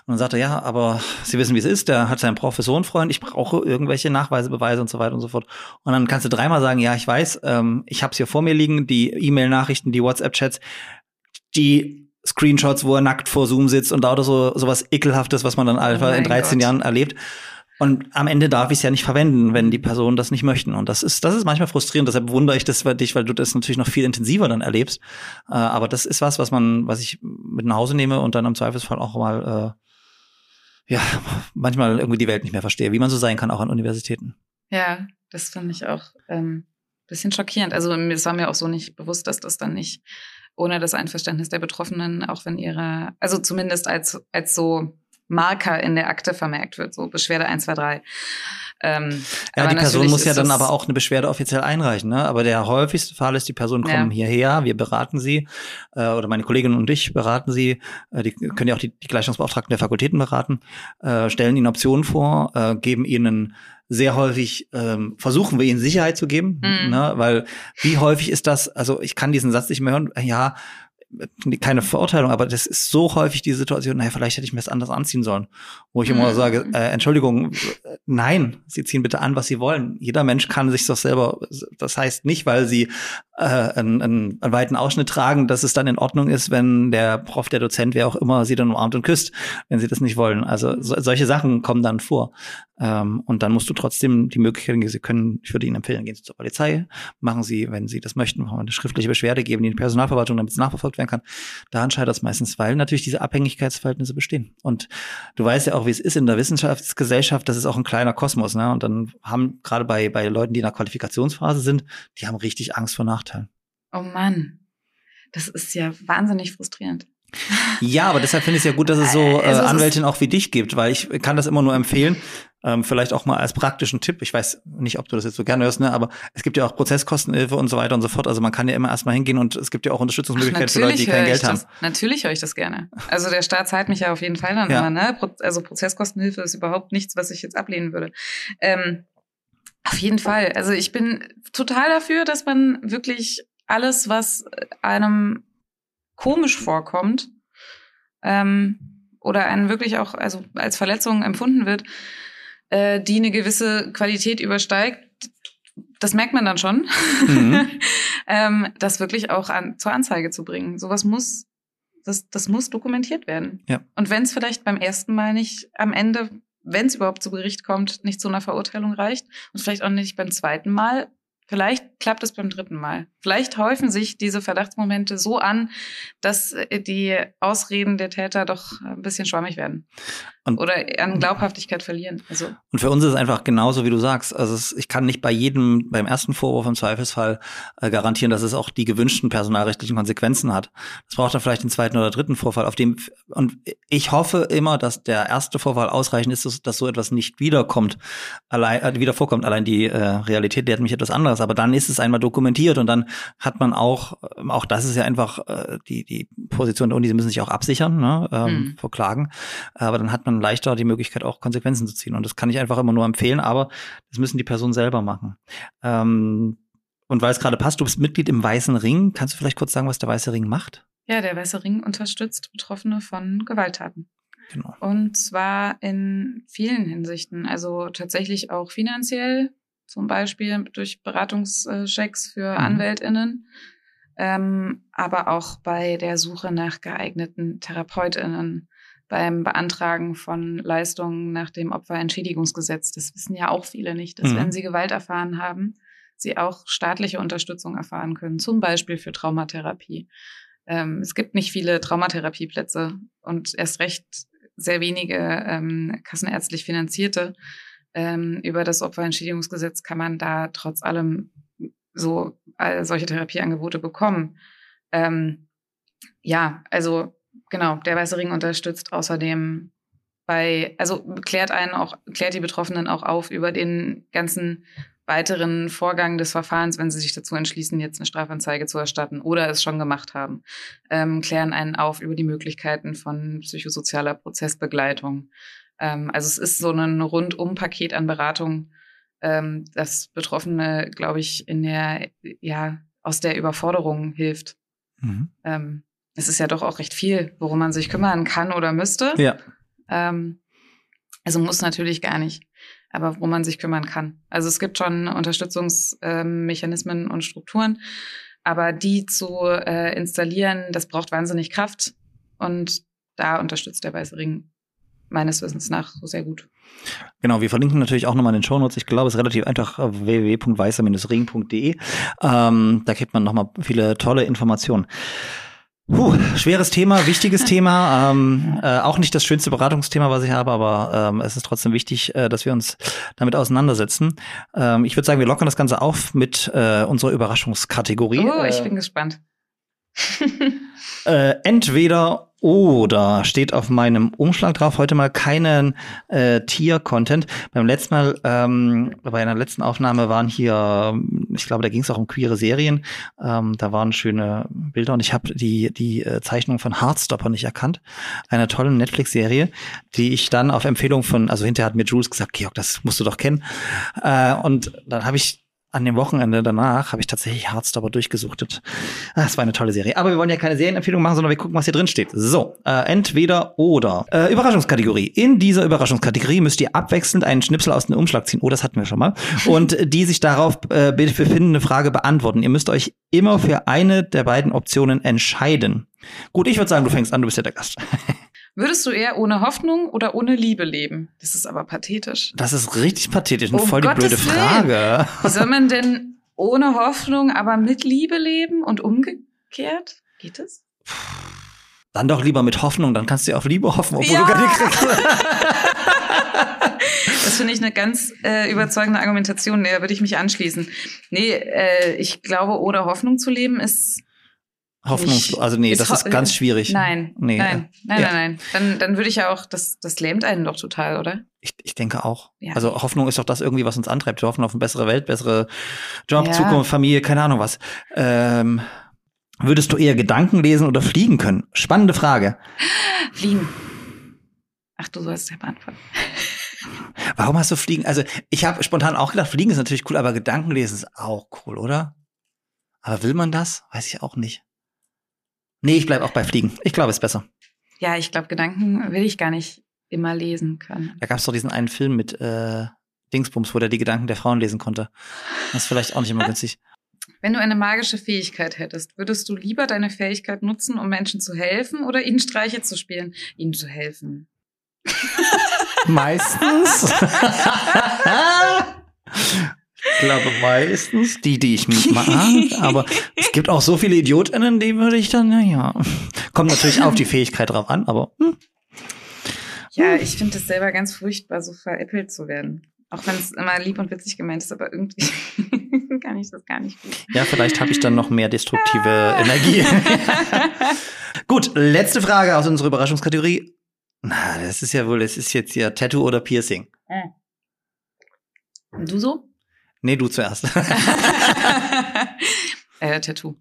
Und dann sagt er, ja, aber Sie wissen, wie es ist, der hat seinen Professorenfreund, ich brauche irgendwelche Nachweise, Beweise und so weiter und so fort. Und dann kannst du dreimal sagen, ja, ich weiß, ähm, ich habe es hier vor mir liegen, die E-Mail-Nachrichten, die WhatsApp-Chats, die Screenshots, wo er nackt vor Zoom sitzt und lauter so sowas ekelhaftes, was man dann einfach Oh in 13 Gott. Jahren erlebt. Und am Ende darf ich es ja nicht verwenden, wenn die Personen das nicht möchten. Und das ist, das ist manchmal frustrierend. Deshalb wundere ich das bei dich, weil du das natürlich noch viel intensiver dann erlebst. Äh, aber das ist was, was man, was ich mit nach Hause nehme und dann im Zweifelsfall auch mal, äh, ja, manchmal irgendwie die Welt nicht mehr verstehe, wie man so sein kann, auch an Universitäten. Ja, das finde ich auch ähm, bisschen schockierend. Also es war mir auch so nicht bewusst, dass das dann nicht ohne das Einverständnis der Betroffenen, auch wenn ihre, also zumindest als, als so Marker in der Akte vermerkt wird, so Beschwerde 1, 2, 3. Ähm, Ja, die Person muss ja dann aber auch eine Beschwerde offiziell einreichen. Ne? Aber der häufigste Fall ist, die Personen kommen Ja. hierher, wir beraten sie, äh, oder meine Kolleginnen und ich beraten sie, äh, die können ja auch die, die Gleichstellungsbeauftragten der Fakultäten beraten, äh, stellen ihnen Optionen vor, äh, geben ihnen sehr häufig, ähm, versuchen wir ihnen Sicherheit zu geben, Mhm. ne? weil wie häufig ist das, also ich kann diesen Satz nicht mehr hören, ja, keine Verurteilung, aber das ist so häufig die Situation, naja, vielleicht hätte ich mir das anders anziehen sollen. Wo ich immer Mhm. sage, äh, Entschuldigung, äh, nein, Sie ziehen bitte an, was Sie wollen. Jeder Mensch kann sich doch selber, das heißt nicht, weil Sie äh, einen, einen, weiten Ausschnitt tragen, dass es dann in Ordnung ist, wenn der Prof, der Dozent, wer auch immer, Sie dann umarmt und küsst, wenn Sie das nicht wollen. Also so, solche Sachen kommen dann vor. Ähm, und dann musst du trotzdem die Möglichkeit, Sie können, ich würde Ihnen empfehlen, gehen Sie zur Polizei, machen Sie, wenn Sie das möchten, machen wir eine schriftliche Beschwerde geben, die Personalverwaltung, damit es nachverfolgt werden kann. Daran scheitert es meistens, weil natürlich diese Abhängigkeitsverhältnisse bestehen. Und du weißt ja auch, wie es ist in der Wissenschaftsgesellschaft, das ist auch ein kleiner Kosmos, ne? Und dann haben gerade bei, bei Leuten, die in der Qualifikationsphase sind, die haben richtig Angst vor Nachteilen. Oh Mann, das ist ja wahnsinnig frustrierend. Ja, aber deshalb finde ich es ja gut, dass es so äh, Also es Anwältinnen auch wie dich gibt, weil ich kann das immer nur empfehlen. Ähm, vielleicht auch mal als praktischen Tipp. Ich weiß nicht, ob du das jetzt so gerne hörst, ne? aber es gibt ja auch Prozesskostenhilfe und so weiter und so fort. Also man kann ja immer erstmal hingehen und es gibt ja auch Unterstützungsmöglichkeiten für Leute, die kein Geld haben. Das, natürlich höre ich das gerne. Also der Staat zahlt mich ja auf jeden Fall dann Ja. immer. Ne? Also Prozesskostenhilfe ist überhaupt nichts, was ich jetzt ablehnen würde. Ähm, auf jeden Fall. Also ich bin total dafür, dass man wirklich alles, was einem komisch vorkommt ähm, oder einen wirklich auch also als Verletzung empfunden wird, äh, die eine gewisse Qualität übersteigt, das merkt man dann schon, Mhm. ähm, das wirklich auch an, zur Anzeige zu bringen. Sowas muss, das, das muss dokumentiert werden. Ja. Und wenn es vielleicht beim ersten Mal nicht am Ende, wenn es überhaupt zu Gericht kommt, nicht zu einer Verurteilung reicht und vielleicht auch nicht beim zweiten Mal, vielleicht klappt es beim dritten Mal. Vielleicht häufen sich diese Verdachtsmomente so an, dass äh, die Ausreden der Täter doch ein bisschen schwammig werden. Und- Oder an Glaubhaftigkeit verlieren. Also Und für uns ist es einfach genauso, wie du sagst. Also es, ich kann nicht bei jedem, beim ersten Vorwurf im Zweifelsfall äh, garantieren, dass es auch die gewünschten personalrechtlichen Konsequenzen hat. Das braucht dann vielleicht den zweiten oder dritten Vorfall, auf dem und ich hoffe immer, dass der erste Vorfall ausreichend ist, dass, dass so etwas nicht wiederkommt, allein äh, wieder vorkommt. Allein die äh, Realität lehrt mich etwas anderes. Aber dann ist es einmal dokumentiert und dann hat man auch, ähm, auch das ist ja einfach äh, die die Position der Uni. Sie müssen sich auch absichern ne, ähm, Hm. vor Klagen. Aber dann hat man leichter die Möglichkeit, auch Konsequenzen zu ziehen. Und das kann ich einfach immer nur empfehlen, aber das müssen die Personen selber machen. Ähm, und weil es gerade passt, du bist Mitglied im Weißen Ring. Kannst du vielleicht kurz sagen, was der Weiße Ring macht? ja, der Weiße Ring unterstützt Betroffene von Gewalttaten. Genau. Und zwar in vielen Hinsichten. Also tatsächlich auch finanziell, zum Beispiel durch Beratungschecks für Mhm. AnwältInnen, ähm, aber auch bei der Suche nach geeigneten TherapeutInnen, beim Beantragen von Leistungen nach dem Opferentschädigungsgesetz. Das wissen ja auch viele nicht, dass Mhm. wenn sie Gewalt erfahren haben, sie auch staatliche Unterstützung erfahren können, zum Beispiel für Traumatherapie. Ähm, es gibt nicht viele Traumatherapieplätze und erst recht sehr wenige ähm, kassenärztlich finanzierte. Ähm, über das Opferentschädigungsgesetz kann man da trotz allem so äh, solche Therapieangebote bekommen. Ähm, ja, also genau, der Weiße Ring unterstützt außerdem bei, also klärt einen auch, klärt die Betroffenen auch auf über den ganzen weiteren Vorgang des Verfahrens, wenn sie sich dazu entschließen, jetzt eine Strafanzeige zu erstatten oder es schon gemacht haben, ähm, klären einen auf über die Möglichkeiten von psychosozialer Prozessbegleitung. Ähm, also es ist so ein Rundum-Paket an Beratung, ähm, das Betroffene, glaube ich, in der, ja, aus der Überforderung hilft. Mhm. Ähm, es ist ja doch auch recht viel, worum man sich kümmern kann oder müsste. Ja. Ähm, also muss natürlich gar nicht, aber worum man sich kümmern kann. Also es gibt schon Unterstützungsmechanismen und Strukturen, aber die zu äh, installieren, das braucht wahnsinnig Kraft und da unterstützt der Weiße Ring meines Wissens nach so sehr gut. Genau, wir verlinken natürlich auch nochmal in den Shownotes. Ich glaube, es ist relativ einfach äh, www.weißer-ring.de. Ähm, da kriegt man nochmal viele tolle Informationen. Puh, schweres Thema, wichtiges Thema. Ähm, äh, auch nicht das schönste Beratungsthema, was ich habe, aber ähm, es ist trotzdem wichtig, äh, dass wir uns damit auseinandersetzen. Ähm, ich würde sagen, wir lockern das Ganze auf mit äh, unserer Überraschungskategorie. Oh, ich Äh, bin gespannt. äh, entweder oder steht auf meinem Umschlag drauf. Heute mal keinen äh, Tier-Content. Beim letzten Mal, ähm, bei einer letzten Aufnahme waren hier, ich glaube, da ging es auch um queere Serien. Ähm, da waren schöne Bilder und ich habe die die äh, Zeichnung von Heartstopper nicht erkannt. Einer tollen Netflix-Serie, die ich dann auf Empfehlung von, also hinterher hat mir Jules gesagt, Georg, das musst du doch kennen. Äh, und dann habe ich an dem Wochenende danach habe ich tatsächlich Heartstopper durchgesuchtet. Ah, Es war eine tolle Serie. Aber wir wollen ja keine Serienempfehlung machen, sondern wir gucken, was hier drin steht. So, äh, entweder oder. Äh, Überraschungskategorie. In dieser Überraschungskategorie müsst ihr abwechselnd einen Schnipsel aus dem Umschlag ziehen. Oh, das hatten wir schon mal. Und die sich darauf äh, befindende Frage beantworten. Ihr müsst euch immer für eine der beiden Optionen entscheiden. Gut, ich würde sagen, du fängst an, du bist ja der Gast. Würdest du eher ohne Hoffnung oder ohne Liebe leben? Das ist aber pathetisch. Das ist richtig pathetisch und Um voll die Gottes blöde Willen. Frage. Wie soll man denn ohne Hoffnung, aber mit Liebe leben und umgekehrt? Geht es? Dann doch lieber mit Hoffnung, dann kannst du ja auf Liebe hoffen, obwohl Ja. du gar nicht kriegst. Das finde ich eine ganz äh, überzeugende Argumentation, der würde ich mich anschließen. Nee, äh, ich glaube, ohne Hoffnung zu leben ist Hoffnungslos. Also nee, ist das ist ganz schwierig. Nein, Nee, nein, nein, ja. nein, nein. Dann, dann würde ich ja auch, das, das lähmt einen doch total, oder? Ich, ich denke auch. Ja. Also Hoffnung ist doch das irgendwie, was uns antreibt. Wir hoffen auf eine bessere Welt, bessere Job, Ja. Zukunft, Familie, keine Ahnung was. Ähm, würdest du eher Gedanken lesen oder fliegen können? Spannende Frage. Fliegen. Ach, du sollst ja beantworten. Warum hast du Fliegen? Also ich habe spontan auch gedacht, Fliegen ist natürlich cool, aber Gedanken lesen ist auch cool, oder? Aber will man das? Weiß ich auch nicht. Nee, ich bleib auch bei Fliegen. Ich glaube, es ist besser. Ja, ich glaube, Gedanken will ich gar nicht immer lesen können. Da gab es doch diesen einen Film mit äh, Dingsbums, wo der die Gedanken der Frauen lesen konnte. Das ist vielleicht auch nicht immer günstig. Wenn du eine magische Fähigkeit hättest, würdest du lieber deine Fähigkeit nutzen, um Menschen zu helfen oder ihnen Streiche zu spielen? Ihnen zu helfen. Meistens. ich glaube meistens die, die ich mag. Aber es gibt auch so viele IdiotInnen, die würde ich dann, naja. Kommt natürlich auf die Fähigkeit drauf an, aber hm. Ja, ich finde es selber ganz furchtbar, so veräppelt zu werden. Auch wenn es immer lieb und witzig gemeint ist, aber irgendwie kann ich das gar nicht gut. ja, vielleicht habe ich dann noch mehr destruktive Energie. Gut, letzte Frage aus unserer Überraschungskategorie. Na, das ist ja wohl, das ist jetzt ja Tattoo oder Piercing. Und du so? Nee, du zuerst. äh, Tattoo.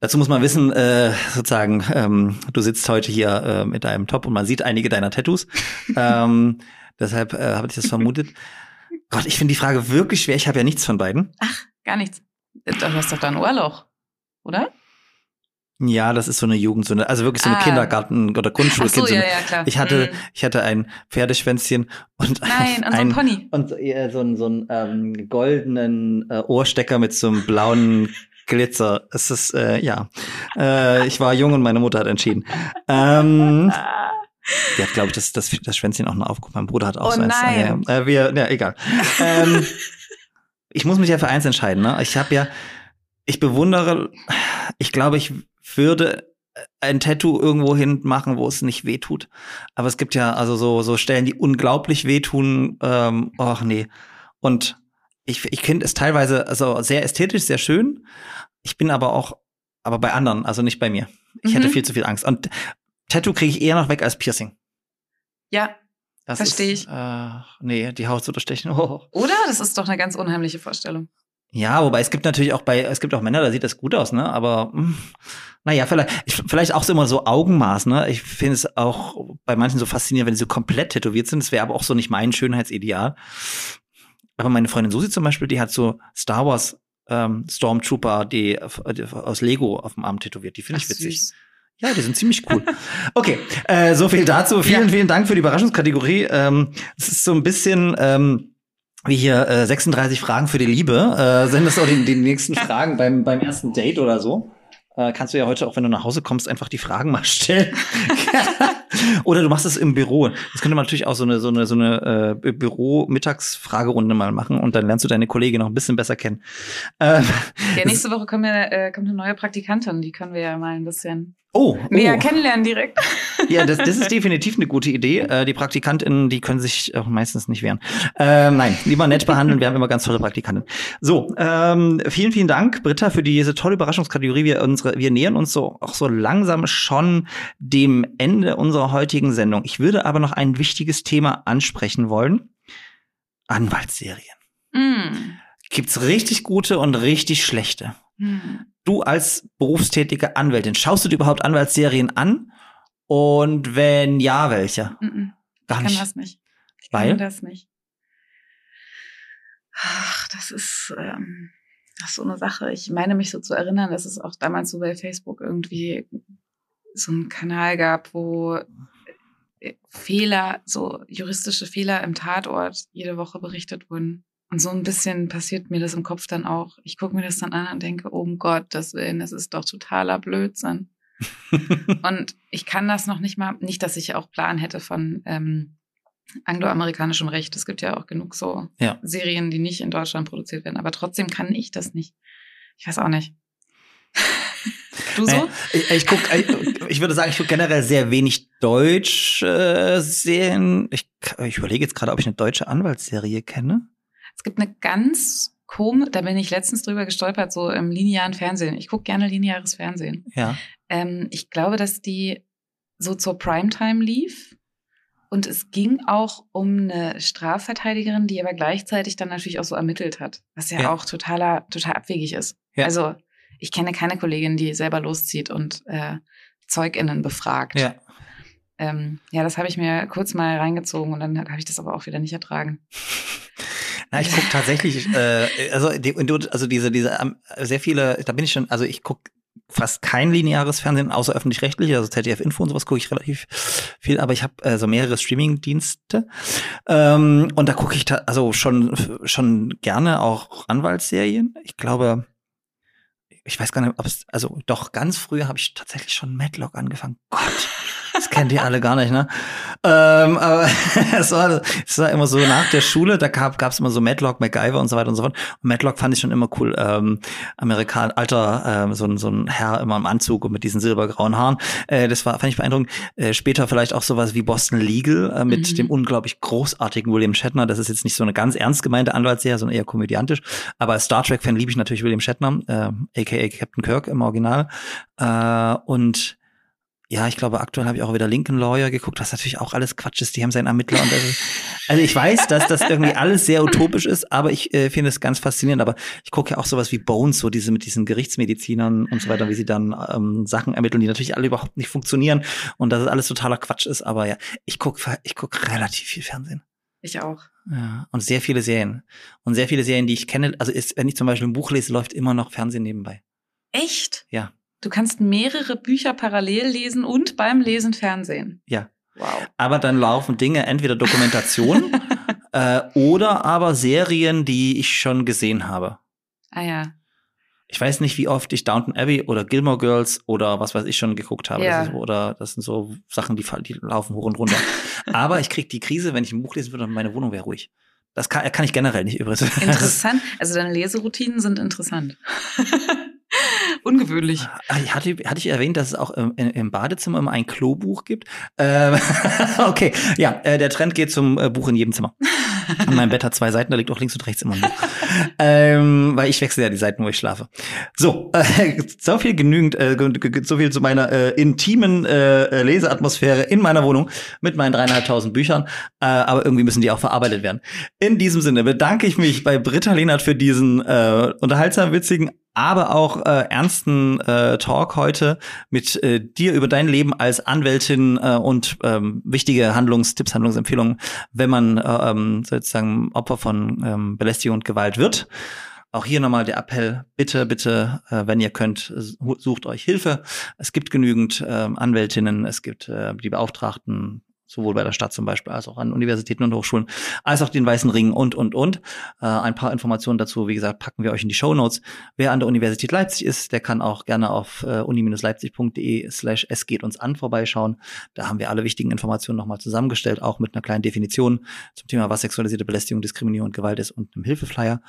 Dazu muss man wissen, äh, sozusagen, ähm, du sitzt heute hier äh, mit deinem Top und man sieht einige deiner Tattoos. ähm, deshalb äh, habe ich das vermutet. Gott, ich finde die Frage wirklich schwer. Ich habe ja nichts von beiden. Gar nichts. Du hast doch da ein Ohrloch, oder? Ja, das ist so eine Jugendsünde, also wirklich so eine Ah. Kindergarten- oder Ach so, Grundschulkindsünde. ja, ja. Ich hatte, Hm. ich hatte ein Pferdeschwänzchen und Nein, und so ein Pony. und äh, so einen so einen ähm, goldenen äh, Ohrstecker mit so einem blauen Glitzer. Es ist äh, ja, äh, ich war jung und meine Mutter hat entschieden. Ähm, die hat, glaube ich, das, das, das Schwänzchen auch noch aufgeguckt. Mein Bruder hat auch Oh so eins. nein. Äh, wir, ja, egal. ähm, ich muss mich ja für eins entscheiden. Ne? Ich habe ja, ich bewundere, ich glaube, ich würde ein Tattoo irgendwo hin machen, wo es nicht weh tut. Aber es gibt ja also so, so Stellen, die unglaublich wehtun. Ähm, ach nee. Und ich, ich finde es teilweise also sehr ästhetisch, sehr schön. Ich bin aber auch, aber bei anderen, also nicht bei mir. Ich Mhm. hätte viel zu viel Angst. Und Tattoo kriege ich eher noch weg als Piercing. Ja, Das Versteh ist, ich. Äh, nee, die Haut zu durchstechen. Oh. oder? Das ist doch eine ganz unheimliche Vorstellung. Ja, wobei es gibt natürlich auch bei, es gibt auch Männer, da sieht das gut aus, ne? Aber mh, naja, vielleicht, ich, vielleicht auch so immer so Augenmaß, ne? Ich finde es auch bei manchen so faszinierend, wenn sie so komplett tätowiert sind. Das wäre aber auch so nicht mein Schönheitsideal. Aber meine Freundin Susi zum Beispiel, die hat so Star Wars ähm, Stormtrooper, die, die aus Lego auf dem Arm tätowiert. Die finde ich Ach, witzig. süß. Ja, die sind ziemlich cool. Okay, äh, so viel dazu. Vielen, Ja. vielen Dank für die Überraschungskategorie. Ähm, es ist so ein bisschen ähm, wie hier äh, 36 Fragen für die Liebe. Äh, sind das auch die, die nächsten Fragen beim, beim ersten Date oder so? Äh, kannst du ja heute auch, wenn du nach Hause kommst, einfach die Fragen mal stellen. oder du machst es im Büro. Das könnte man natürlich auch so eine, so eine, so eine äh, Büro-Mittagsfragerunde mal machen und dann lernst du deine Kollegin noch ein bisschen besser kennen. Ähm, Ja, nächste Woche kommt, ja, äh, kommt eine neue Praktikantin, die können wir ja mal ein bisschen oh, näher oh. kennenlernen direkt. Ja, das, das ist definitiv eine gute Idee. Äh, die PraktikantInnen, die können sich auch meistens nicht wehren. Ähm, nein, lieber nett behandeln. Wir haben immer ganz tolle Praktikanten. So, ähm, vielen, vielen Dank, Britta, für diese tolle Überraschungskategorie. Wir, unsere, wir nähern uns so auch so langsam schon dem Ende unserer heutigen Sendung. Ich würde aber noch ein wichtiges Thema ansprechen wollen. Anwaltsserien. Mm. Gibt's richtig gute und richtig schlechte. Hm. Du als berufstätige Anwältin, schaust du dir überhaupt Anwaltsserien an? Und wenn ja, welche? Mm -mm. Gar Ich kann nicht. das nicht. Ich Weil? kann das nicht. Ach, das ist, ähm, das ist so eine Sache. Ich meine mich so zu erinnern, dass es auch damals so bei Facebook irgendwie so einen Kanal gab, wo äh, Fehler, so juristische Fehler im Tatort jede Woche berichtet wurden. Und so ein bisschen passiert mir das im Kopf dann auch. Ich gucke mir das dann an und denke, oh Gott, das Willen, das ist doch totaler Blödsinn. Und ich kann das noch nicht mal, nicht, dass ich auch Plan hätte von ähm, angloamerikanischem Recht. Es gibt ja auch genug so Ja. Serien, die nicht in Deutschland produziert werden. Aber trotzdem kann ich das nicht. Ich weiß auch nicht. du so? Äh, ich, ich, guck, ich, ich würde sagen, ich gucke generell sehr wenig Deutsch äh, Serien. Ich, ich überlege jetzt gerade, ob ich eine deutsche Anwaltsserie kenne. Es gibt eine ganz komisch, da bin ich letztens drüber gestolpert, so im linearen Fernsehen. Ich gucke gerne lineares Fernsehen. Ja. Ähm, ich glaube, dass die so zur Primetime lief. Und es ging auch um eine Strafverteidigerin, die aber gleichzeitig dann natürlich auch so ermittelt hat, was ja, Ja. auch totaler, total abwegig ist. Ja. Also ich kenne keine Kollegin, die selber loszieht und äh, ZeugInnen befragt. Ja. Ähm, ja, das habe ich mir kurz mal reingezogen und dann habe ich das aber auch wieder nicht ertragen. Na, ich gucke tatsächlich, äh, also, die, also diese, diese, ähm, sehr viele, da bin ich schon, also ich gucke fast kein lineares Fernsehen, außer öffentlich-rechtlich, also ZDF Info und sowas gucke ich relativ viel, aber ich habe äh, so mehrere Streaming-Dienste ähm, und da gucke ich also schon, schon gerne auch Anwaltsserien. Ich glaube, ich weiß gar nicht, ob es, also doch ganz früher habe ich tatsächlich schon Madlock angefangen. Gott, kennt ihr alle gar nicht, ne? Ähm, aber es war, es war immer so nach der Schule, da gab es immer so Madlock, MacGyver und so weiter und so fort. Und Madlock fand ich schon immer cool. Ähm, Amerikan, alter, ähm, so, ein, so ein Herr immer im Anzug und mit diesen silbergrauen Haaren. Äh, das war, fand ich beeindruckend. Äh, später vielleicht auch sowas wie Boston Legal äh, mit Mhm. dem unglaublich großartigen William Shatner. Das ist jetzt nicht so eine ganz ernst gemeinte Anwaltsserie, sondern eher komödiantisch. Aber als Star Trek-Fan liebe ich natürlich William Shatner, äh, aka Captain Kirk im Original. Äh, und ja, ich glaube, aktuell habe ich auch wieder Lincoln Lawyer geguckt, was natürlich auch alles Quatsch ist. Die haben seinen Ermittler und das, also ich weiß, dass das irgendwie alles sehr utopisch ist, aber ich äh, finde es ganz faszinierend. Aber ich gucke ja auch sowas wie Bones, so diese mit diesen Gerichtsmedizinern und so weiter, wie sie dann ähm, Sachen ermitteln, die natürlich alle überhaupt nicht funktionieren und dass es alles totaler Quatsch ist. Aber ja, ich gucke ich guck relativ viel Fernsehen. Ich auch. Ja, und sehr viele Serien. Und sehr viele Serien, die ich kenne, also ist, wenn ich zum Beispiel ein Buch lese, läuft immer noch Fernsehen nebenbei. Echt? Ja. Du kannst mehrere Bücher parallel lesen und beim Lesen Fernsehen. Ja. Wow. Aber dann laufen Dinge, entweder Dokumentation äh, oder aber Serien, die ich schon gesehen habe. Ah ja. Ich weiß nicht, wie oft ich Downton Abbey oder Gilmore Girls oder was weiß ich schon geguckt habe. Ja. Das ist, oder das sind so Sachen, die, die laufen hoch und runter. aber ich krieg die Krise, wenn ich ein Buch lesen würde und meine Wohnung wäre ruhig. Das kann, kann ich generell nicht übrigens. Interessant. Also deine Leseroutinen sind interessant. Ungewöhnlich. Ah, ich Hatte, hatte ich erwähnt, dass es auch im, im Badezimmer immer ein Klobuch gibt? Ähm, okay, ja, äh, der Trend geht zum äh, Buch in jedem Zimmer. Mein Bett hat zwei Seiten, da liegt auch links und rechts immer ein Buch. ähm, weil ich wechsle ja die Seiten, wo ich schlafe. So, äh, so viel genügend, äh, so viel zu meiner äh, intimen äh, Leseatmosphäre in meiner Wohnung mit meinen dreieinhalbtausend Büchern. Äh, aber irgendwie müssen die auch verarbeitet werden. In diesem Sinne bedanke ich mich bei Britta Lehnert für diesen äh, unterhaltsam witzigen aber auch äh, ernsten äh, Talk heute mit äh, dir über dein Leben als Anwältin äh, und ähm, wichtige Handlungstipps, Handlungsempfehlungen, wenn man äh, ähm, sozusagen Opfer von ähm, Belästigung und Gewalt wird. Auch hier nochmal der Appell, bitte, bitte, äh, wenn ihr könnt, su- sucht euch Hilfe. Es gibt genügend ähm, Anwältinnen, es gibt äh, die Beauftragten, sowohl bei der Stadt zum Beispiel als auch an Universitäten und Hochschulen, als auch den Weißen Ring und, und, und. Äh, ein paar Informationen dazu, wie gesagt, packen wir euch in die Show Notes. Wer an der Universität Leipzig ist, der kann auch gerne auf äh, uni-leipzig.de slash es geht uns an vorbeischauen. Da haben wir alle wichtigen Informationen nochmal zusammengestellt, auch mit einer kleinen Definition zum Thema, was sexualisierte Belästigung, Diskriminierung und Gewalt ist und einem Hilfeflyer.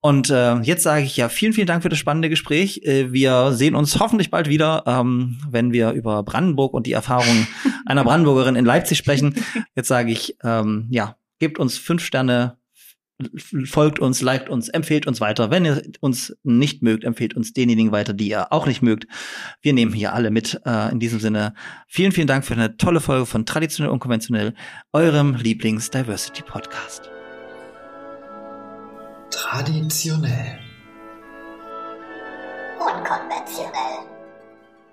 Und äh, jetzt sage ich ja vielen, vielen Dank für das spannende Gespräch. Äh, wir sehen uns hoffentlich bald wieder, ähm, wenn wir über Brandenburg und die Erfahrungen einer Brandenburgerin in Leipzig sprechen. Jetzt sage ich, ähm, ja, gebt uns fünf Sterne, folgt uns, liked uns, empfehlt uns weiter. Wenn ihr uns nicht mögt, empfehlt uns denjenigen weiter, die ihr auch nicht mögt. Wir nehmen hier alle mit. Äh, in diesem Sinne, vielen, vielen Dank für eine tolle Folge von Traditionell Unkonventionell, eurem Lieblings-Diversity-Podcast. Traditionell. Unkonventionell.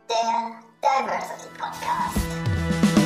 Der Diversity Podcast.